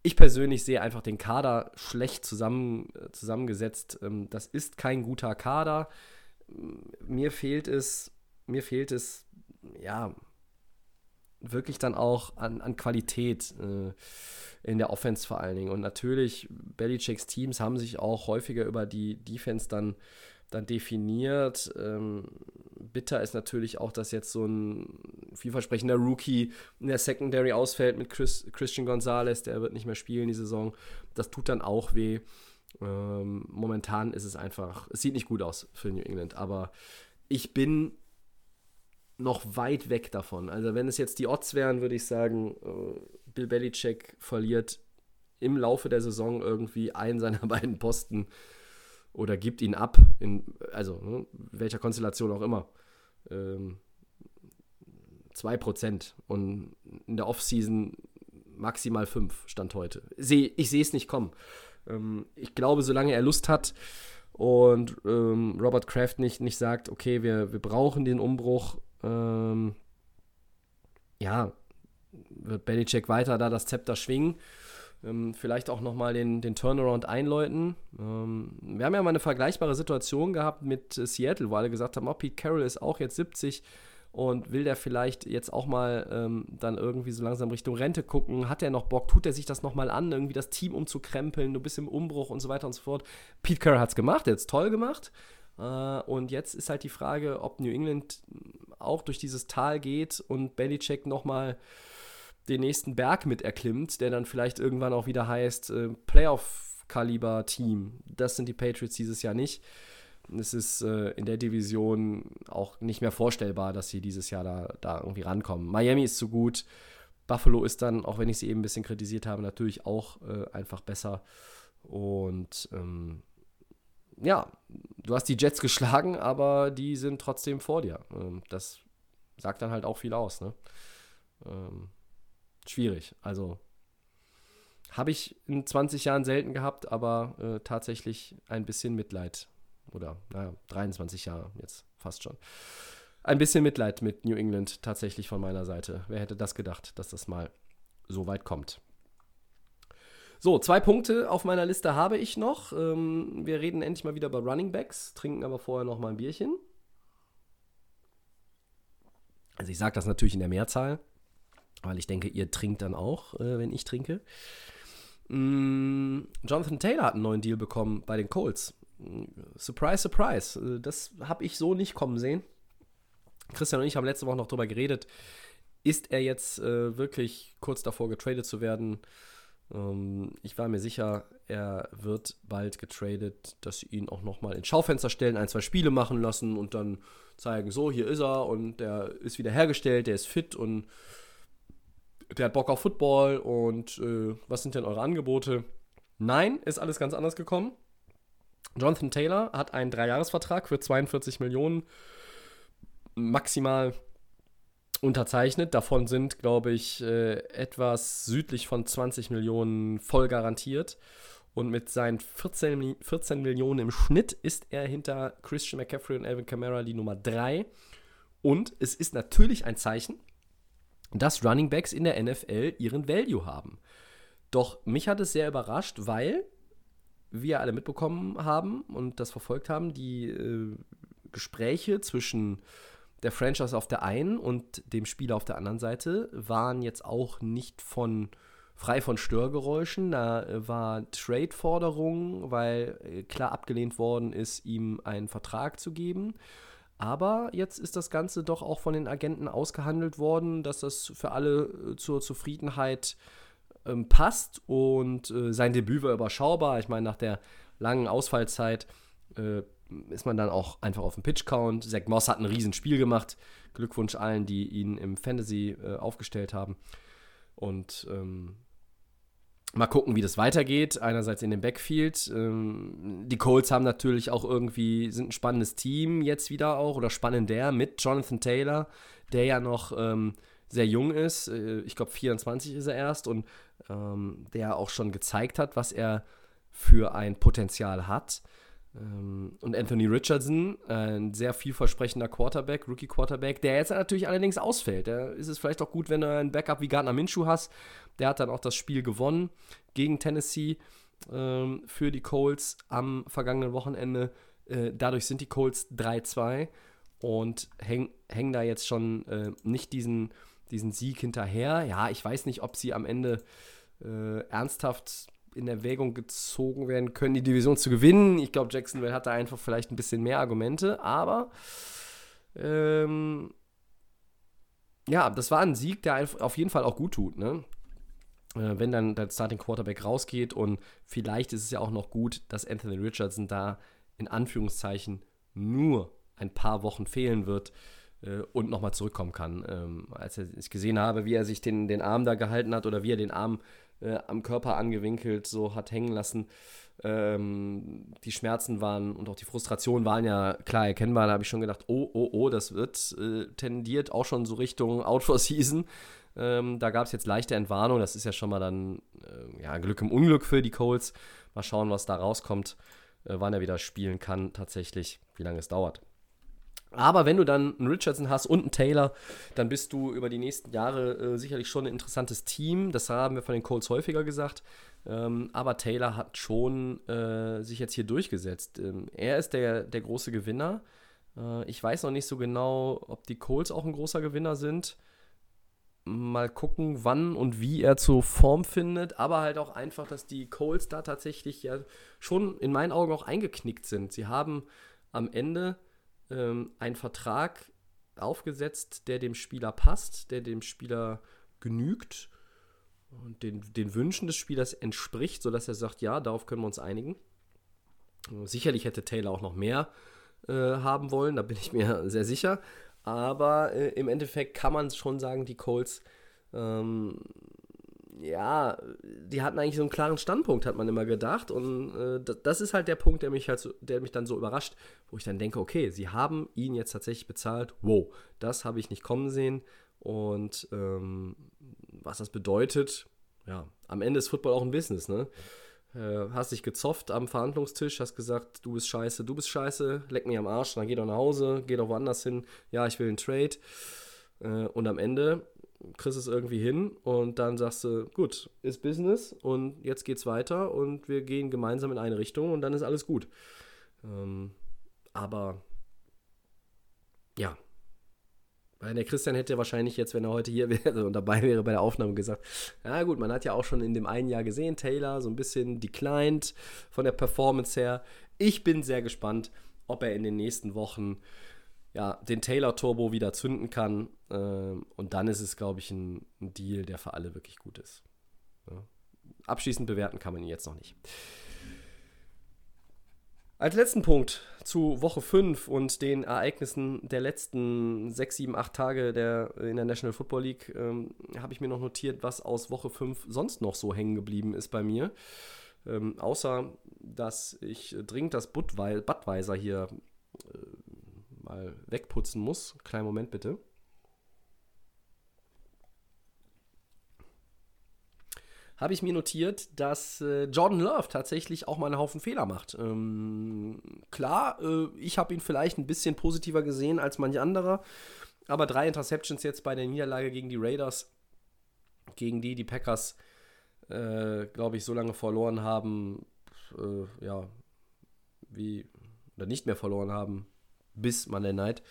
Ich persönlich sehe einfach den Kader schlecht zusammen, äh, zusammengesetzt. Ähm, das ist kein guter Kader. Mir fehlt es, mir fehlt es, ja, wirklich dann auch an, an Qualität äh, in der Offense vor allen Dingen. Und natürlich, Belichicks Teams haben sich auch häufiger über die Defense dann dann definiert. Ähm, bitter ist natürlich auch, dass jetzt so ein vielversprechender Rookie in der Secondary ausfällt mit Chris, Christian Gonzalez, der wird nicht mehr spielen die Saison. Das tut dann auch weh. Ähm, momentan ist es einfach, es sieht nicht gut aus für New England, aber ich bin noch weit weg davon. Also wenn es jetzt die Odds wären, würde ich sagen, äh, Bill Belichick verliert im Laufe der Saison irgendwie einen seiner beiden Posten oder gibt ihn ab, in, also ne, welcher Konstellation auch immer. Ähm, 2% und in der Offseason maximal 5 Stand heute. Seh, ich sehe es nicht kommen. Ähm, ich glaube, solange er Lust hat und ähm, Robert Kraft nicht, nicht sagt, okay, wir, wir brauchen den Umbruch, ähm, ja, wird Belichick weiter da das Zepter schwingen ähm, vielleicht auch nochmal den, den Turnaround einläuten. Ähm, wir haben ja mal eine vergleichbare Situation gehabt mit äh, Seattle, wo alle gesagt haben, oh, Pete Carroll ist auch jetzt 70 und will der vielleicht jetzt auch mal ähm, dann irgendwie so langsam Richtung Rente gucken? Hat er noch Bock? Tut er sich das nochmal an, irgendwie das Team umzukrempeln? Du bist im Umbruch und so weiter und so fort. Pete Carroll hat es gemacht, er hat es toll gemacht. Äh, und jetzt ist halt die Frage, ob New England auch durch dieses Tal geht und Belichick nochmal mal den nächsten Berg mit erklimmt, der dann vielleicht irgendwann auch wieder heißt äh, Playoff-Kaliber-Team. Das sind die Patriots dieses Jahr nicht. Es ist äh, in der Division auch nicht mehr vorstellbar, dass sie dieses Jahr da, da irgendwie rankommen. Miami ist zu gut. Buffalo ist dann, auch wenn ich sie eben ein bisschen kritisiert habe, natürlich auch äh, einfach besser. Und ähm, ja, du hast die Jets geschlagen, aber die sind trotzdem vor dir. Ähm, das sagt dann halt auch viel aus. Ne? Ähm, schwierig. Also habe ich in 20 Jahren selten gehabt, aber äh, tatsächlich ein bisschen Mitleid. Oder, naja, 23 Jahre jetzt fast schon. Ein bisschen Mitleid mit New England tatsächlich von meiner Seite. Wer hätte das gedacht, dass das mal so weit kommt? So, zwei Punkte auf meiner Liste habe ich noch. Ähm, wir reden endlich mal wieder über Running Backs, trinken aber vorher noch mal ein Bierchen. Also ich sage das natürlich in der Mehrzahl weil ich denke, ihr trinkt dann auch, äh, wenn ich trinke. Mm, Jonathan Taylor hat einen neuen Deal bekommen bei den Colts. Surprise, surprise. Äh, das habe ich so nicht kommen sehen. Christian und ich haben letzte Woche noch darüber geredet. Ist er jetzt äh, wirklich kurz davor getradet zu werden? Ähm, ich war mir sicher, er wird bald getradet, dass sie ihn auch nochmal ins Schaufenster stellen, ein, zwei Spiele machen lassen und dann zeigen, so, hier ist er und der ist wieder hergestellt, der ist fit und der hat Bock auf Football und äh, was sind denn eure Angebote? Nein, ist alles ganz anders gekommen. Jonathan Taylor hat einen Dreijahresvertrag für 42 Millionen maximal unterzeichnet. Davon sind, glaube ich, äh, etwas südlich von 20 Millionen voll garantiert. Und mit seinen 14, 14 Millionen im Schnitt ist er hinter Christian McCaffrey und Alvin Kamara die Nummer 3. Und es ist natürlich ein Zeichen, dass Running Backs in der NFL ihren Value haben. Doch mich hat es sehr überrascht, weil wir alle mitbekommen haben und das verfolgt haben, die äh, Gespräche zwischen der Franchise auf der einen und dem Spieler auf der anderen Seite waren jetzt auch nicht von frei von Störgeräuschen. Da äh, war Trade-Forderung, weil äh, klar abgelehnt worden ist, ihm einen Vertrag zu geben. Aber jetzt ist das Ganze doch auch von den Agenten ausgehandelt worden, dass das für alle äh, zur Zufriedenheit ähm, passt und äh, sein Debüt war überschaubar. Ich meine, nach der langen Ausfallzeit äh, ist man dann auch einfach auf dem Pitch-Count. Zach Moss hat ein Riesenspiel gemacht. Glückwunsch allen, die ihn im Fantasy äh, aufgestellt haben. Und ähm, mal gucken, wie das weitergeht. Einerseits in dem Backfield. Ähm, die Colts haben natürlich auch irgendwie, sind ein spannendes Team jetzt wieder auch oder spannender mit Jonathan Taylor, der ja noch ähm, sehr jung ist. Äh, ich glaube, 24 ist er erst und ähm, der auch schon gezeigt hat, was er für ein Potenzial hat. Ähm, und Anthony Richardson, ein sehr vielversprechender Quarterback, Rookie-Quarterback, der jetzt natürlich allerdings ausfällt. Da ist es vielleicht auch gut, wenn du einen Backup wie Gardner Minshew hast. Der hat dann auch das Spiel gewonnen gegen Tennessee ähm, für die Colts am vergangenen Wochenende. Äh, dadurch sind die Colts 3-2 und hängen häng da jetzt schon äh, nicht diesen, diesen Sieg hinterher. Ja, ich weiß nicht, ob sie am Ende äh, ernsthaft in Erwägung gezogen werden können, die Division zu gewinnen. Ich glaube, Jacksonville hat da einfach vielleicht ein bisschen mehr Argumente, aber ähm, ja, das war ein Sieg, der auf jeden Fall auch gut tut, ne? Äh, wenn dann der Starting Quarterback rausgeht und vielleicht ist es ja auch noch gut, dass Anthony Richardson da in Anführungszeichen nur ein paar Wochen fehlen wird äh, und nochmal zurückkommen kann. Ähm, als ich gesehen habe, wie er sich den, den Arm da gehalten hat oder wie er den Arm äh, am Körper angewinkelt so hat hängen lassen. Ähm, die Schmerzen waren und auch die Frustration waren ja klar erkennbar. Da habe ich schon gedacht, oh, oh, oh, das wird äh, tendiert auch schon so Richtung Out for Season. Ähm, da gab es jetzt leichte Entwarnung. Das ist ja schon mal dann äh, ja, Glück im Unglück für die Colts. Mal schauen, was da rauskommt, äh, wann er wieder spielen kann, tatsächlich, wie lange es dauert. Aber wenn du dann einen Richardson hast und einen Taylor, dann bist du über die nächsten Jahre äh, sicherlich schon ein interessantes Team. Das haben wir von den Colts häufiger gesagt. Ähm, aber Taylor hat schon äh, sich jetzt hier durchgesetzt. Ähm, er ist der, der große Gewinner. Äh, ich weiß noch nicht so genau, ob die Colts auch ein großer Gewinner sind. Mal gucken, wann und wie er zur Form findet. Aber halt auch einfach, dass die Colts da tatsächlich ja schon in meinen Augen auch eingeknickt sind. Sie haben am Ende ähm, einen Vertrag aufgesetzt, der dem Spieler passt, der dem Spieler genügt und den, den Wünschen des Spielers entspricht, sodass er sagt, ja, darauf können wir uns einigen. Sicherlich hätte Taylor auch noch mehr äh, haben wollen, da bin ich mir sehr sicher. Aber äh, im Endeffekt kann man schon sagen, die Colts ähm, ja, die hatten eigentlich so einen klaren Standpunkt, hat man immer gedacht. Und äh, das ist halt der Punkt, der mich halt so, der mich dann so überrascht, wo ich dann denke, okay, sie haben ihn jetzt tatsächlich bezahlt. Wow, das habe ich nicht kommen sehen. Und ähm, was das bedeutet, ja, am Ende ist Football auch ein Business, ne? Äh, hast dich gezofft am Verhandlungstisch, hast gesagt, du bist scheiße, du bist scheiße, leck mich am Arsch, dann geh doch nach Hause, geh doch woanders hin, ja, ich will einen Trade. Äh, und am Ende kriegst es irgendwie hin und dann sagst du, gut, ist Business und jetzt geht's weiter und wir gehen gemeinsam in eine Richtung und dann ist alles gut. Ähm, aber ja, weil der Christian hätte wahrscheinlich jetzt, wenn er heute hier wäre und dabei wäre bei der Aufnahme, gesagt, ja gut, man hat ja auch schon in dem einen Jahr gesehen, Taylor so ein bisschen declined von der Performance her. Ich bin sehr gespannt, ob er in den nächsten Wochen ja, den Taylor Turbo wieder zünden kann. Ähm, und dann ist es, glaube ich, ein, Deal, der für alle wirklich gut ist. Abschließend bewerten kann man ihn jetzt noch nicht. Als letzten Punkt zu Woche 5 und den Ereignissen der letzten 6, 7, 8 Tage der, in der National Football League ähm, habe ich mir noch notiert, was aus Woche 5 sonst noch so hängen geblieben ist bei mir. Ähm, außer, dass ich dringend das Budweiser hier äh, mal wegputzen muss. Kleinen Moment bitte. Habe ich mir notiert, dass äh, Jordan Love tatsächlich auch mal einen Haufen Fehler macht. Ähm, klar, äh, ich habe ihn vielleicht ein bisschen positiver gesehen als manch anderer, aber drei Interceptions jetzt bei der Niederlage gegen die Raiders, gegen die die Packers, äh, glaube ich, so lange verloren haben, äh, ja, wie, oder nicht mehr verloren haben, bis Monday Night,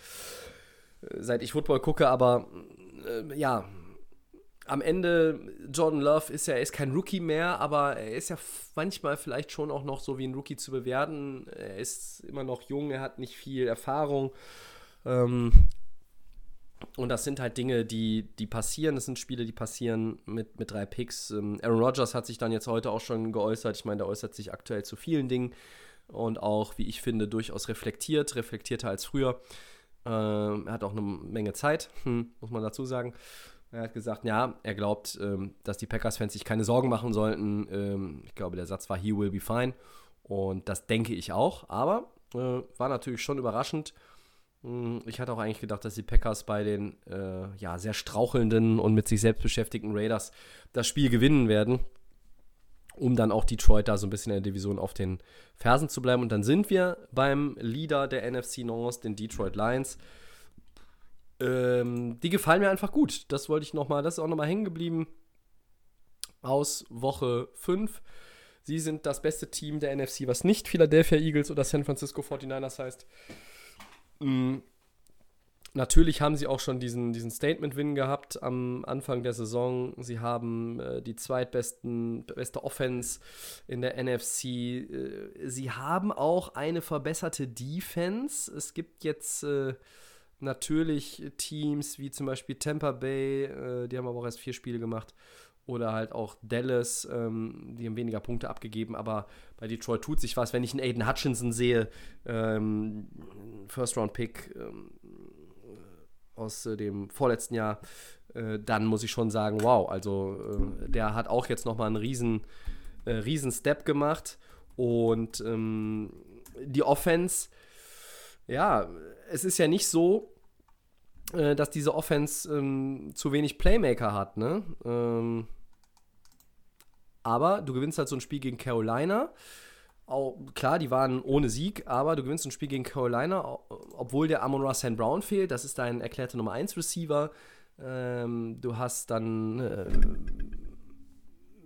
äh, seit ich Football gucke, aber äh, ja, am Ende, Jordan Love ist ja, er ist kein Rookie mehr, aber er ist ja manchmal vielleicht schon auch noch so wie ein Rookie zu bewerten. Er ist immer noch jung, er hat nicht viel Erfahrung. Ähm, und das sind halt Dinge, die, die passieren. Das sind Spiele, die passieren mit, mit drei Picks. Ähm, Aaron Rodgers hat sich dann jetzt heute auch schon geäußert. Ich meine, der äußert sich aktuell zu vielen Dingen und auch, wie ich finde, durchaus reflektiert, reflektierter als früher. Ähm, er hat auch eine Menge Zeit, hm, muss man dazu sagen. Er hat gesagt, ja, er glaubt, ähm, dass die Packers-Fans sich keine Sorgen machen sollten. Ähm, ich glaube, der Satz war, he will be fine. Und das denke ich auch. Aber äh, war natürlich schon überraschend. Hm, ich hatte auch eigentlich gedacht, dass die Packers bei den äh, ja, sehr strauchelnden und mit sich selbst beschäftigten Raiders das Spiel gewinnen werden, um dann auch Detroit da so ein bisschen in der Division auf den Fersen zu bleiben. Und dann sind wir beim Leader der NFC North, den Detroit Lions. Ähm, die gefallen mir einfach gut. Das wollte ich nochmal, das ist auch nochmal hängen geblieben aus Woche 5. Sie sind das beste Team der NFC, was nicht Philadelphia Eagles oder San Francisco 49ers heißt. Mhm. Natürlich haben sie auch schon diesen, diesen Statement-Win gehabt am Anfang der Saison. Sie haben äh, die zweitbesten beste Offense in der NFC. Äh, sie haben auch eine verbesserte Defense. Es gibt jetzt äh, natürlich Teams wie zum Beispiel Tampa Bay, äh, die haben aber auch erst vier Spiele gemacht. Oder halt auch Dallas, ähm, die haben weniger Punkte abgegeben, aber bei Detroit tut sich was. Wenn ich einen Aiden Hutchinson sehe, ähm, First-Round-Pick ähm, aus äh, dem vorletzten Jahr, äh, dann muss ich schon sagen, wow, also äh, der hat auch jetzt nochmal einen riesen, äh, riesen Step gemacht. Und ähm, die Offense, ja, es ist ja nicht so, äh, dass diese Offense ähm, zu wenig Playmaker hat, ne? Ähm, aber du gewinnst halt so ein Spiel gegen Carolina. Auch, klar, die waren ohne Sieg, aber du gewinnst ein Spiel gegen Carolina, obwohl der Amon Ross Brown fehlt. Das ist dein erklärter Nummer 1 Receiver. Ähm, du hast dann äh,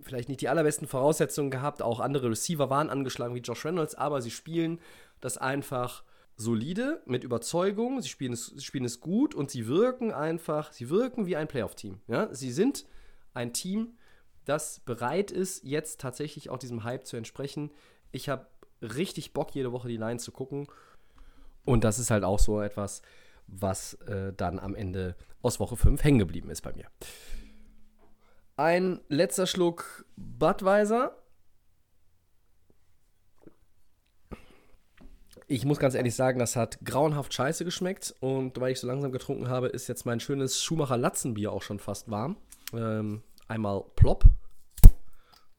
vielleicht nicht die allerbesten Voraussetzungen gehabt. Auch andere Receiver waren angeschlagen wie Josh Reynolds, aber sie spielen das einfach solide, mit Überzeugung, sie spielen es, spielen es gut und sie wirken einfach, sie wirken wie ein Playoff-Team. Ja? Sie sind ein Team, das bereit ist, jetzt tatsächlich auch diesem Hype zu entsprechen. Ich habe richtig Bock, jede Woche die Line zu gucken. Und das ist halt auch so etwas, was äh, dann am Ende aus Woche 5 hängen geblieben ist bei mir. Ein letzter Schluck Budweiser. Ich muss ganz ehrlich sagen, das hat grauenhaft scheiße geschmeckt. Und weil ich so langsam getrunken habe, ist jetzt mein schönes Schumacher Latzenbier auch schon fast warm. Ähm, einmal plopp.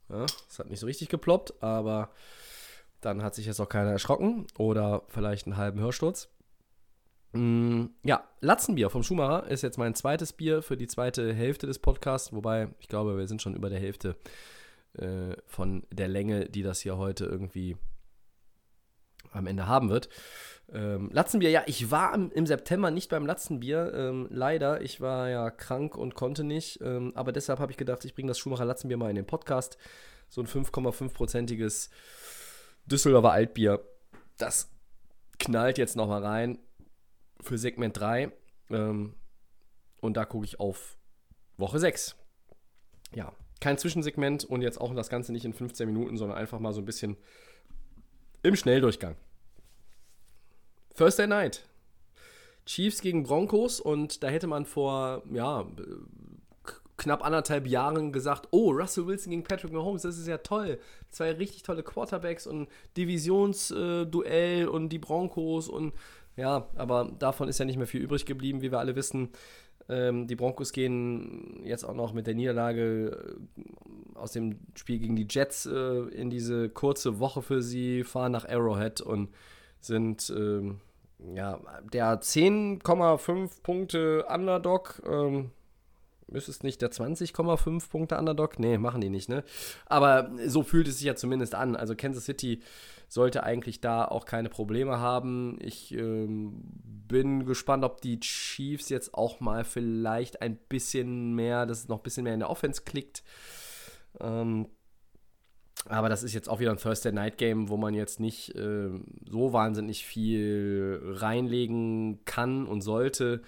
Ja, es hat nicht so richtig geploppt, aber dann hat sich jetzt auch keiner erschrocken oder vielleicht einen halben Hörsturz. Mm, ja, Latzenbier vom Schumacher ist jetzt mein zweites Bier für die zweite Hälfte des Podcasts, wobei ich glaube, wir sind schon über der Hälfte äh, von der Länge, die das hier heute irgendwie am Ende haben wird. Ähm, Latzenbier, ja, ich war im, September nicht beim Latzenbier, ähm, leider. Ich war ja krank und konnte nicht. Ähm, aber deshalb habe ich gedacht, ich bringe das Schumacher Latzenbier mal in den Podcast. So ein 5,5-prozentiges Düsseldorfer Altbier. Das knallt jetzt nochmal rein für Segment 3. Ähm, und da gucke ich auf Woche 6. Ja, kein Zwischensegment und jetzt auch das Ganze nicht in 15 Minuten, sondern einfach mal so ein bisschen im Schnelldurchgang. Thursday Night. Chiefs gegen Broncos und da hätte man vor, ja, knapp anderthalb Jahren gesagt, oh, Russell Wilson gegen Patrick Mahomes, das ist ja toll. Zwei richtig tolle Quarterbacks und Divisionsduell und die Broncos und ja, aber davon ist ja nicht mehr viel übrig geblieben, wie wir alle wissen. Ähm, die Broncos gehen jetzt auch noch mit der Niederlage äh, aus dem Spiel gegen die Jets äh, in diese kurze Woche für sie, fahren nach Arrowhead und sind ähm, ja der 10,5 Punkte Underdog. Ähm, ist es nicht der 20,5 Punkte Underdog? Nee, machen die nicht, ne? Aber so fühlt es sich ja zumindest an. Also Kansas City sollte eigentlich da auch keine Probleme haben. Ich ähm, bin gespannt, ob die Chiefs jetzt auch mal vielleicht ein bisschen mehr, dass es noch ein bisschen mehr in der Offense klickt. Ähm, aber das ist jetzt auch wieder ein Thursday Night Game, wo man jetzt nicht äh, so wahnsinnig viel reinlegen kann und sollte.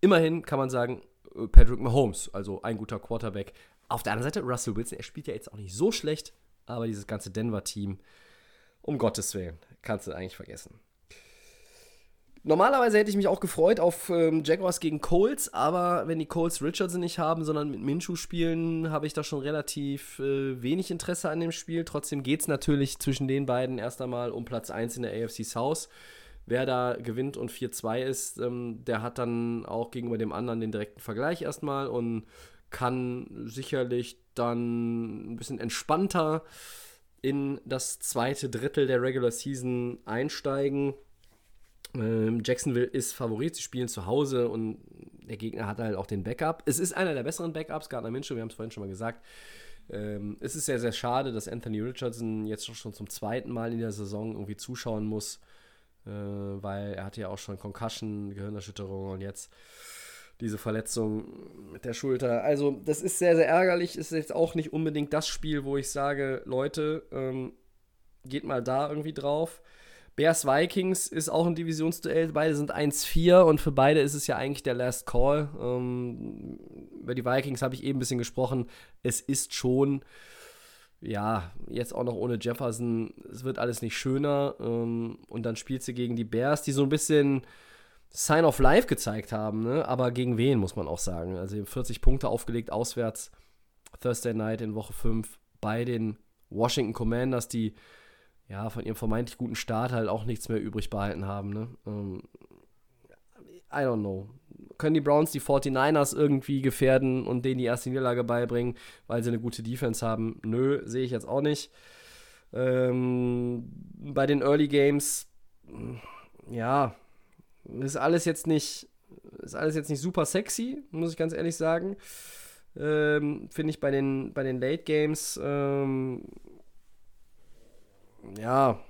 Immerhin kann man sagen, äh, Patrick Mahomes, also ein guter Quarterback. Auf der anderen Seite, Russell Wilson, er spielt ja jetzt auch nicht so schlecht, aber dieses ganze Denver-Team, um Gottes Willen, kannst du eigentlich vergessen. Normalerweise hätte ich mich auch gefreut auf ähm, Jaguars gegen Colts, aber wenn die Colts Richardson nicht haben, sondern mit Minshew spielen, habe ich da schon relativ äh, wenig Interesse an dem Spiel. Trotzdem geht es natürlich zwischen den beiden erst einmal um Platz 1 in der AFC South. Wer da gewinnt und 4-2 ist, ähm, der hat dann auch gegenüber dem anderen den direkten Vergleich erstmal und kann sicherlich dann ein bisschen entspannter in das zweite Drittel der Regular Season einsteigen. Ähm, Jacksonville ist Favorit, sie spielen zu Hause und der Gegner hat halt auch den Backup. Es ist einer der besseren Backups, Gardner Minshew, wir haben es vorhin schon mal gesagt. Ähm, es ist sehr, sehr schade, dass Anthony Richardson jetzt schon zum zweiten Mal in der Saison irgendwie zuschauen muss, äh, weil er hatte ja auch schon Concussion, Gehirnerschütterung und jetzt diese Verletzung mit der Schulter. Also, das ist sehr, sehr ärgerlich. Ist jetzt auch nicht unbedingt das Spiel, wo ich sage, Leute, ähm, geht mal da irgendwie drauf. Bears Vikings ist auch ein Divisionsduell. Beide sind 1-4 und für beide ist es ja eigentlich der Last Call. Ähm, über die Vikings habe ich eben ein bisschen gesprochen. Es ist schon, ja, jetzt auch noch ohne Jefferson. Es wird alles nicht schöner. Ähm, und dann spielt sie gegen die Bears, die so ein bisschen Sign of Life gezeigt haben, ne? aber gegen wen, muss man auch sagen. Also 40 Punkte aufgelegt auswärts, Thursday Night in Woche 5 bei den Washington Commanders, die ja von ihrem vermeintlich guten Start halt auch nichts mehr übrig behalten haben. Ne? Ähm, I don't know. Können die Browns die 49ers irgendwie gefährden und denen die erste Niederlage beibringen, weil sie eine gute Defense haben? Nö, sehe ich jetzt auch nicht. Ähm, bei den Early Games, ja, ist alles jetzt nicht, ist alles jetzt nicht super sexy, muss ich ganz ehrlich sagen. Ähm, Finde ich bei den, bei den Late Games, ähm, ja,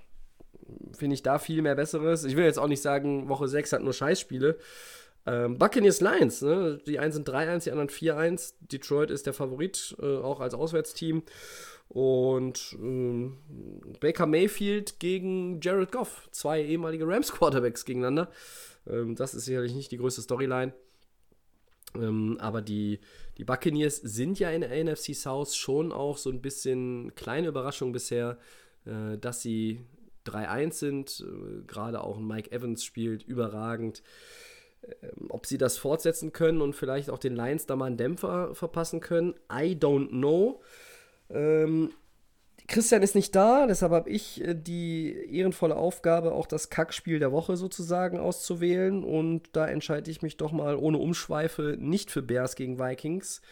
finde ich da viel mehr Besseres. Ich will jetzt auch nicht sagen, Woche 6 hat nur Scheißspiele. Ähm, Buccaneers Lions, ne? die einen sind 3-1, die anderen 4-1. Detroit ist der Favorit, äh, auch als Auswärtsteam. Und ähm, Baker Mayfield gegen Jared Goff, zwei ehemalige Rams-Quarterbacks gegeneinander. Ähm, das ist sicherlich nicht die größte Storyline. Ähm, aber die, die Buccaneers sind ja in der NFC South schon auch so ein bisschen kleine Überraschung bisher, äh, dass sie 3-1 sind. Äh, Gerade auch Mike Evans spielt überragend. Ähm, ob sie das fortsetzen können und vielleicht auch den Lions da mal einen Dämpfer verpassen können, I don't know. Ähm, Christian ist nicht da, deshalb habe ich äh, die ehrenvolle Aufgabe, auch das Kackspiel der Woche sozusagen auszuwählen. Und da entscheide ich mich doch mal ohne Umschweife nicht für Bears gegen Vikings.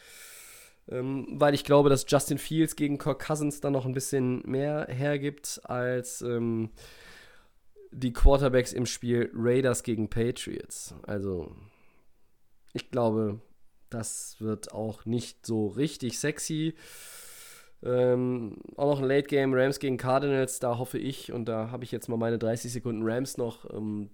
Ähm, weil ich glaube, dass Justin Fields gegen Kirk Cousins dann noch ein bisschen mehr hergibt als ähm, die Quarterbacks im Spiel Raiders gegen Patriots. Also, ich glaube, das wird auch nicht so richtig sexy. Ähm, auch noch ein Late Game, Rams gegen Cardinals, da hoffe ich, und da habe ich jetzt mal meine 30 Sekunden Rams noch. Ähm,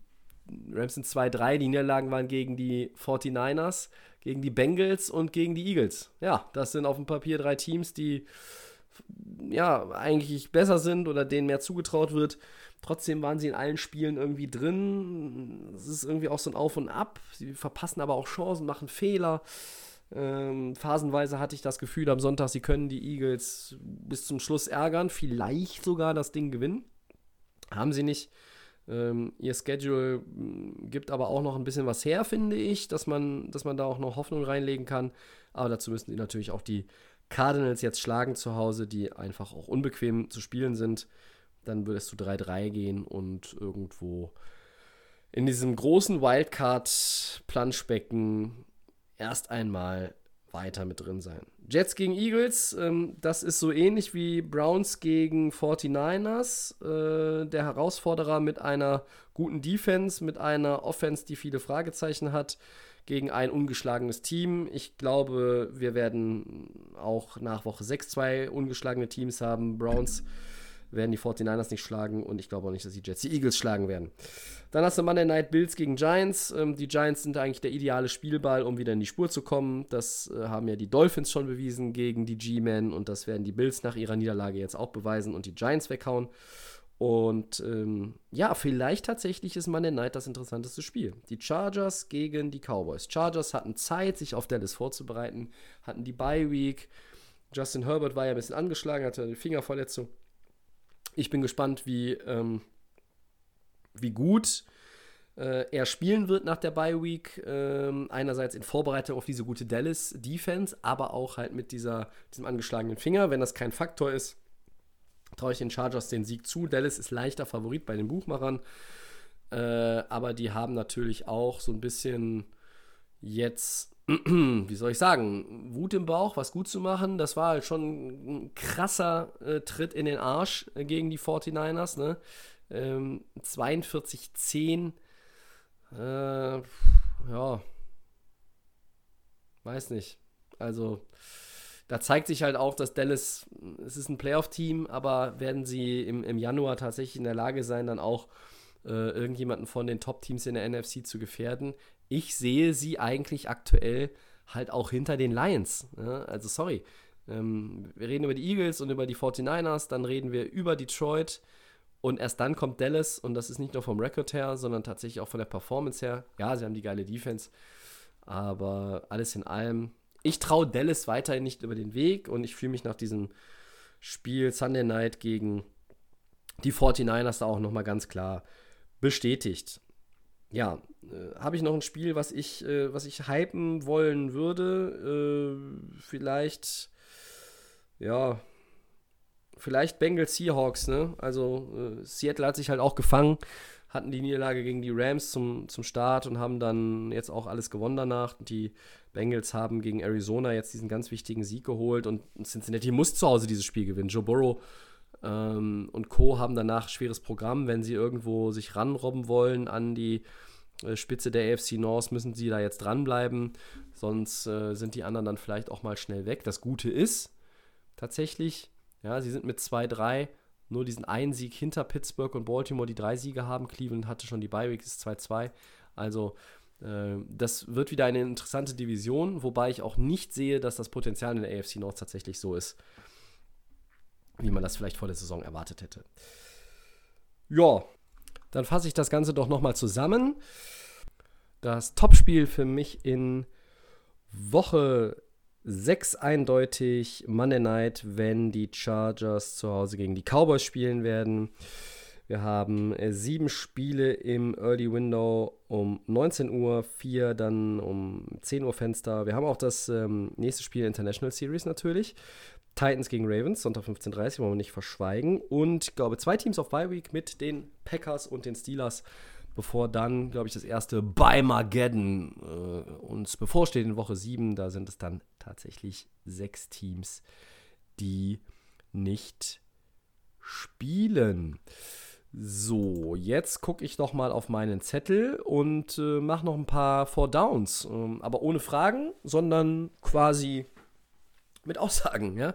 Rams sind 2-3, die Niederlagen waren gegen die 49ers, gegen die Bengals und gegen die Eagles. Ja, das sind auf dem Papier drei Teams, die ja eigentlich besser sind oder denen mehr zugetraut wird. Trotzdem waren sie in allen Spielen irgendwie drin. Es ist irgendwie auch so ein Auf und Ab. Sie verpassen aber auch Chancen, machen Fehler. Ähm, phasenweise hatte ich das Gefühl am Sonntag, sie können die Eagles bis zum Schluss ärgern, vielleicht sogar das Ding gewinnen. Haben sie nicht. Ähm, ihr Schedule mm, gibt aber auch noch ein bisschen was her, finde ich, dass man, dass man da auch noch Hoffnung reinlegen kann. Aber dazu müssen die natürlich auch die Cardinals jetzt schlagen zu Hause, die einfach auch unbequem zu spielen sind. Dann würde es zu 3-3 gehen und irgendwo in diesem großen Wildcard-Planschbecken erst einmal weiter mit drin sein. Jets gegen Eagles, ähm, das ist so ähnlich wie Browns gegen 49ers. Äh, der Herausforderer mit einer guten Defense, mit einer Offense, die viele Fragezeichen hat, gegen ein ungeschlagenes Team. Ich glaube, wir werden auch nach Woche 6 zwei ungeschlagene Teams haben. Browns werden die 49ers nicht schlagen und ich glaube auch nicht, dass die Jets die Eagles schlagen werden. Dann hast du Monday Night Bills gegen Giants. Ähm, die Giants sind eigentlich der ideale Spielball, um wieder in die Spur zu kommen. Das äh, haben ja die Dolphins schon bewiesen gegen die G-Men und das werden die Bills nach ihrer Niederlage jetzt auch beweisen und die Giants weghauen. Und ähm, ja, vielleicht tatsächlich ist Monday Night das interessanteste Spiel. Die Chargers gegen die Cowboys. Chargers hatten Zeit, sich auf Dallas vorzubereiten, hatten die Bye Week. Justin Herbert war ja ein bisschen angeschlagen, hatte eine Fingerverletzung. Ich bin gespannt, wie, ähm, wie gut äh, er spielen wird nach der Bye Week. Ähm, einerseits in Vorbereitung auf diese gute Dallas Defense, aber auch halt mit dieser, diesem angeschlagenen Finger. Wenn das kein Faktor ist, traue ich den Chargers den Sieg zu. Dallas ist leichter Favorit bei den Buchmachern. Äh, aber die haben natürlich auch so ein bisschen jetzt wie soll ich sagen, Wut im Bauch, was gut zu machen. Das war halt schon ein krasser äh, Tritt in den Arsch äh, gegen die 49ers. Ne? Ähm, 42-10. Äh, ja. Weiß nicht. Also, da zeigt sich halt auch, dass Dallas, es ist ein Playoff-Team, aber werden sie im, im Januar tatsächlich in der Lage sein, dann auch äh, irgendjemanden von den Top-Teams in der NFC zu gefährden ich sehe sie eigentlich aktuell halt auch hinter den Lions. Ja? Also sorry. Ähm, wir reden über die Eagles und über die 49ers, dann reden wir über Detroit und erst dann kommt Dallas und das ist nicht nur vom Record her, sondern tatsächlich auch von der Performance her. Ja, sie haben die geile Defense, aber alles in allem, ich traue Dallas weiterhin nicht über den Weg und ich fühle mich nach diesem Spiel Sunday Night gegen die 49ers da auch nochmal ganz klar bestätigt ja, äh, habe ich noch ein Spiel, was ich, äh, was ich hypen wollen würde? Äh, vielleicht, ja, vielleicht Bengals Seahawks, ne? Also äh, Seattle hat sich halt auch gefangen, hatten die Niederlage gegen die Rams zum, zum Start und haben dann jetzt auch alles gewonnen danach. Die Bengals haben gegen Arizona jetzt diesen ganz wichtigen Sieg geholt und Cincinnati muss zu Hause dieses Spiel gewinnen. Joe Burrow ähm, und Co. haben danach schweres Programm. Wenn sie irgendwo sich ranrobben wollen an die äh, Spitze der AFC North, müssen sie da jetzt dranbleiben. Sonst äh, sind die anderen dann vielleicht auch mal schnell weg. Das Gute ist tatsächlich, ja, sie sind mit 2-3 nur diesen einen Sieg hinter Pittsburgh und Baltimore, die drei Siege haben. Cleveland hatte schon die Bye Week, ist 2-2. Also äh, das wird wieder eine interessante Division, wobei ich auch nicht sehe, dass das Potenzial in der AFC North tatsächlich so ist, wie man das vielleicht vor der Saison erwartet hätte. Ja, dann fasse ich das Ganze doch nochmal zusammen. Das Topspiel für mich in Woche 6 eindeutig Monday Night, wenn die Chargers zu Hause gegen die Cowboys spielen werden. Wir haben äh, sieben Spiele im Early Window um 19 Uhr, vier dann um 10 Uhr Fenster. Wir haben auch das ähm, nächste Spiel International Series natürlich. Titans gegen Ravens, Sonntag 15.30 Uhr, wollen wir nicht verschweigen. Und ich glaube, zwei Teams auf Bye Week mit den Packers und den Steelers, bevor dann, glaube ich, das erste By Mageddon äh, uns bevorsteht in Woche 7. Da sind es dann tatsächlich sechs Teams, die nicht spielen. So, jetzt gucke ich doch mal auf meinen Zettel und äh, mache noch ein paar Four Downs. Ähm, aber ohne Fragen, sondern quasi mit Aussagen, ja.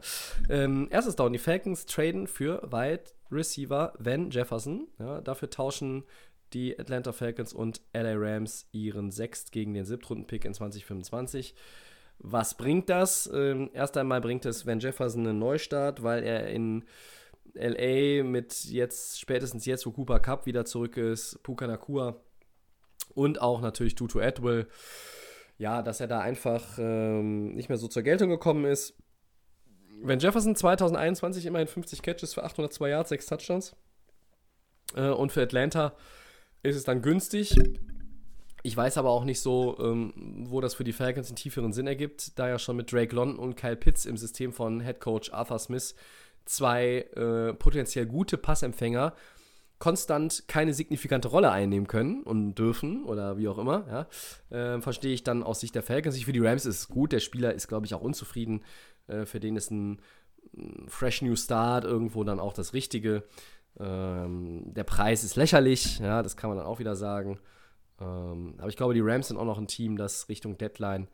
Ähm, erstes Down, die Falcons traden für Wide Receiver Van Jefferson. Ja, dafür tauschen die Atlanta Falcons und LA Rams ihren Sechst gegen den Siebtrunden-Pick in 2025. Was bringt das? Ähm, erst einmal bringt es Van Jefferson einen Neustart, weil er in LA mit jetzt, spätestens jetzt, wo Cooper Cup wieder zurück ist, Puka Nakua und auch natürlich Tutu Atwell, ja, dass er da einfach ähm, nicht mehr so zur Geltung gekommen ist. Wenn Jefferson 2021 immerhin 50 Catches für 802 Yards, 6 Touchdowns. Äh, und für Atlanta ist es dann günstig. Ich weiß aber auch nicht so, ähm, wo das für die Falcons einen tieferen Sinn ergibt, da ja schon mit Drake London und Kyle Pitts im System von Head Coach Arthur Smith zwei äh, potenziell gute Passempfänger konstant keine signifikante Rolle einnehmen können und dürfen oder wie auch immer, ja, äh, verstehe ich dann aus Sicht der Falcons. Ich für die Rams ist es gut. Der Spieler ist, glaube ich, auch unzufrieden. Äh, für den ist ein, Fresh New Start irgendwo dann auch das Richtige. Ähm, der Preis ist lächerlich, ja, das kann man dann auch wieder sagen. Ähm, aber ich glaube, die Rams sind auch noch ein Team, das Richtung Deadline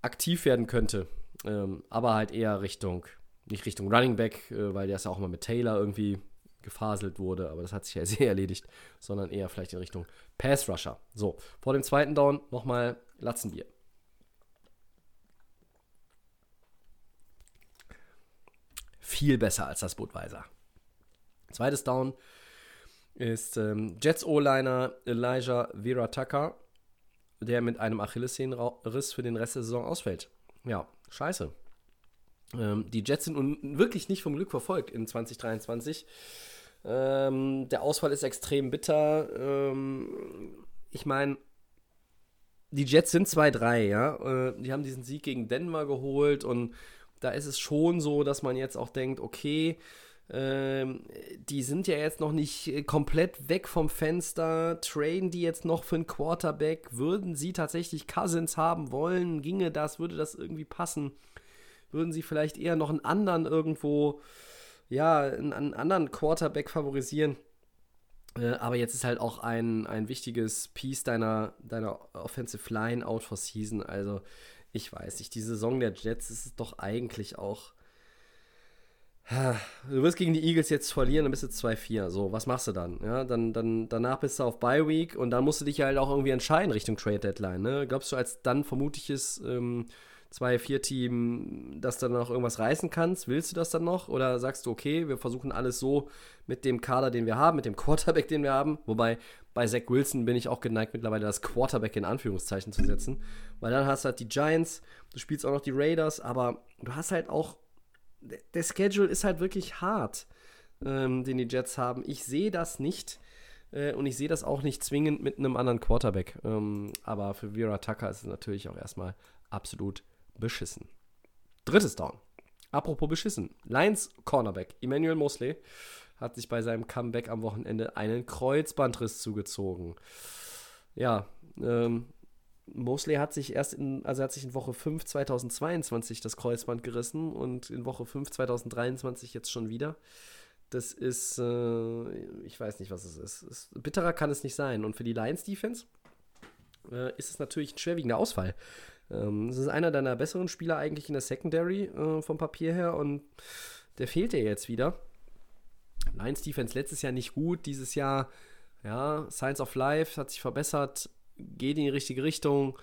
aktiv werden könnte. Ähm, aber halt eher Richtung, nicht Richtung Running Back, äh, weil der ist ja auch mal mit Taylor irgendwie gefaselt wurde, aber das hat sich ja sehr erledigt, sondern eher vielleicht in Richtung Pass Rusher. So, vor dem zweiten Down nochmal Latzenbier. Viel besser als das Budweiser. Zweites Down ist ähm, Jets O-Liner Elijah Vera Tucker, der mit einem Achillessehnenriss für den Rest der Saison ausfällt. Ja, scheiße. Ähm, die Jets sind wirklich nicht vom Glück verfolgt in 2023. Ähm, der Ausfall ist extrem bitter. Ähm, ich meine, die Jets sind 2-3, ja. Äh, die haben diesen Sieg gegen Denver geholt und da ist es schon so, dass man jetzt auch denkt, okay, ähm, die sind ja jetzt noch nicht komplett weg vom Fenster. Traden die jetzt noch für einen Quarterback? Würden sie tatsächlich Cousins haben wollen? Ginge das? Würde das irgendwie passen? Würden sie vielleicht eher noch einen anderen irgendwo ja, einen, anderen Quarterback favorisieren. Äh, aber jetzt ist halt auch ein, ein wichtiges Piece deiner, deiner Offensive Line out for Season. Also, ich weiß nicht, die Saison der Jets ist doch eigentlich auch. Du wirst gegen die Eagles jetzt verlieren, dann bist du 2-4. So, was machst du dann? Ja, dann, dann? Danach bist du auf Bye Week und dann musst du dich halt auch irgendwie entscheiden Richtung Trade Deadline. Ne? Glaubst du, als dann vermutliches ähm, 2-4-Team, dass du dann noch irgendwas reißen kannst? Willst du das dann noch? Oder sagst du, okay, wir versuchen alles so mit dem Kader, den wir haben, mit dem Quarterback, den wir haben? Wobei bei Zach Wilson bin ich auch geneigt, mittlerweile das Quarterback in Anführungszeichen zu setzen. Weil dann hast du halt die Giants, du spielst auch noch die Raiders, aber du hast halt auch. Der Schedule ist halt wirklich hart, ähm, den die Jets haben. Ich sehe das nicht. Äh, und ich sehe das auch nicht zwingend mit einem anderen Quarterback. Ähm, aber für Vera Tucker ist es natürlich auch erstmal absolut beschissen. Drittes Down. Apropos beschissen. Lions Cornerback Emmanuel Mosley hat sich bei seinem Comeback am Wochenende einen Kreuzbandriss zugezogen. Ja, ähm, Mosley hat sich erst in, also hat sich in Woche 5 2022 das Kreuzband gerissen und in Woche 5 2023 jetzt schon wieder. Das ist, äh, ich weiß nicht, was es ist. ist. Bitterer kann es nicht sein. Und für die Lions Defense äh, ist es natürlich ein schwerwiegender Ausfall. Ähm, das ist einer deiner besseren Spieler eigentlich in der Secondary äh, vom Papier her und der fehlt dir jetzt wieder. Lions Defense letztes Jahr nicht gut, dieses Jahr, ja, Science of Life hat sich verbessert, geht in die richtige Richtung.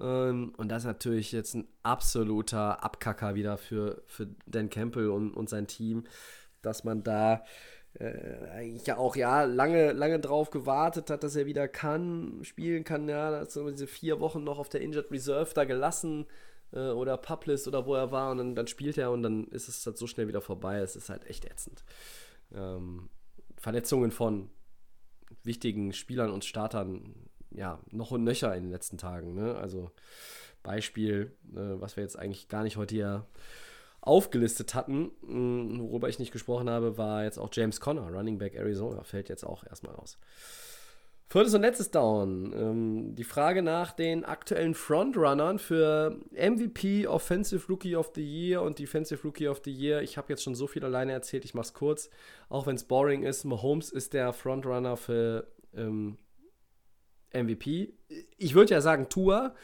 Ähm, und das ist natürlich jetzt ein absoluter Abkacker wieder für, für Dan Campbell und, und sein Team, dass man da äh, eigentlich ja auch ja lange, lange drauf gewartet hat, dass er wieder kann, spielen kann. Ja, da hat so diese vier Wochen noch auf der Injured Reserve da gelassen äh, oder Publis oder wo er war und dann, dann spielt er und dann ist es halt so schnell wieder vorbei. Es ist halt echt ätzend. Ähm, Verletzungen von wichtigen Spielern und Startern, ja, noch und nöcher in den letzten Tagen. Ne? Also Beispiel, äh, was wir jetzt eigentlich gar nicht heute hier aufgelistet hatten, mm, worüber ich nicht gesprochen habe, war jetzt auch James Conner, Running Back Arizona, fällt jetzt auch erstmal aus. Viertes und letztes Down. Ähm, die Frage nach den aktuellen Frontrunnern für MVP, Offensive Rookie of the Year und Defensive Rookie of the Year. Ich habe jetzt schon so viel alleine erzählt, ich mache es kurz. Auch wenn es boring ist, Mahomes ist der Frontrunner für ähm, MVP. Ich würde ja sagen Tour,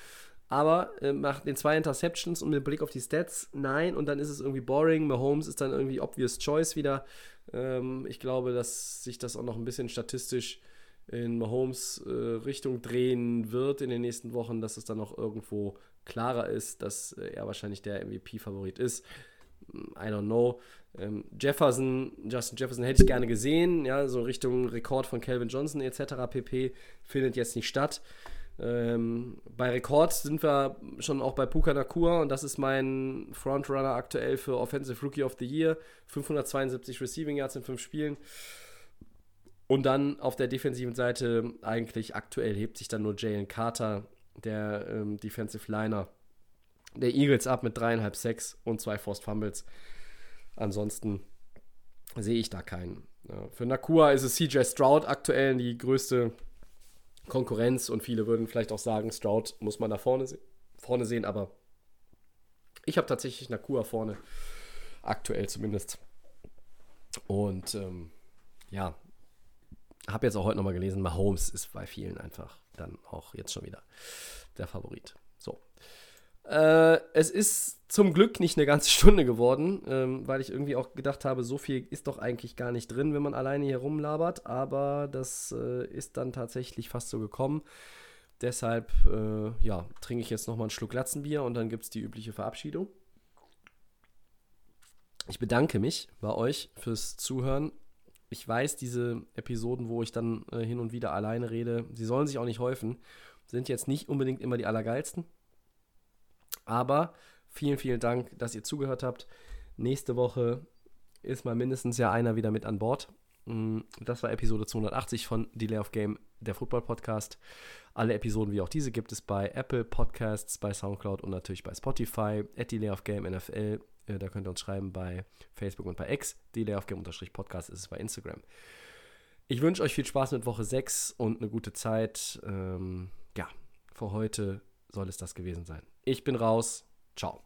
aber äh, macht den zwei Interceptions und mit Blick auf die Stats, nein, und dann ist es irgendwie boring. Mahomes ist dann irgendwie obvious choice wieder. Ähm, ich glaube, dass sich das auch noch ein bisschen statistisch in Mahomes äh, Richtung drehen wird in den nächsten Wochen, dass es dann noch irgendwo klarer ist, dass äh, er wahrscheinlich der MVP-Favorit ist. I don't know. Ähm, Jefferson, Justin Jefferson hätte ich gerne gesehen, ja, so Richtung Rekord von Calvin Johnson etc. pp. findet jetzt nicht statt. Ähm, bei Rekord sind wir schon auch bei Puka Nakua und das ist mein Frontrunner aktuell für Offensive Rookie of the Year. 572 Receiving Yards in fünf Spielen. Und dann auf der defensiven Seite eigentlich aktuell hebt sich dann nur Jalen Carter, der ähm, Defensive Liner der Eagles ab mit dreieinhalb Sacks und zwei Forced Fumbles. Ansonsten sehe ich da keinen. Ja, für Nakua ist es CJ Stroud aktuell die größte Konkurrenz und viele würden vielleicht auch sagen, Stroud muss man da vorne, se vorne sehen, aber ich habe tatsächlich Nakua vorne, aktuell zumindest. Und ähm, ja, habe jetzt auch heute nochmal gelesen, Mahomes ist bei vielen einfach dann auch jetzt schon wieder der Favorit. So. Äh, es ist zum Glück nicht eine ganze Stunde geworden, ähm, weil ich irgendwie auch gedacht habe, so viel ist doch eigentlich gar nicht drin, wenn man alleine hier rumlabert. Aber das äh, ist dann tatsächlich fast so gekommen. Deshalb, äh, ja, trinke ich jetzt nochmal einen Schluck Latzenbier und dann gibt es die übliche Verabschiedung. Ich bedanke mich bei euch fürs Zuhören. Ich weiß, diese Episoden, wo ich dann äh, hin und wieder alleine rede, sie sollen sich auch nicht häufen, sind jetzt nicht unbedingt immer die allergeilsten. Aber vielen, vielen Dank, dass ihr zugehört habt. Nächste Woche ist mal mindestens ja einer wieder mit an Bord. Mm, das war Episode 280 von Delay of Game, der Football Podcast. Alle Episoden wie auch diese gibt es bei Apple Podcasts, bei Soundcloud und natürlich bei Spotify. At Delay of Game NFL. Äh, da könnt ihr uns schreiben bei Facebook und bei X. Delay of Game Podcast ist es bei Instagram. Ich wünsche euch viel Spaß mit Woche 6 und eine gute Zeit. Ähm, ja, für heute soll es das gewesen sein. Ich bin raus. Ciao.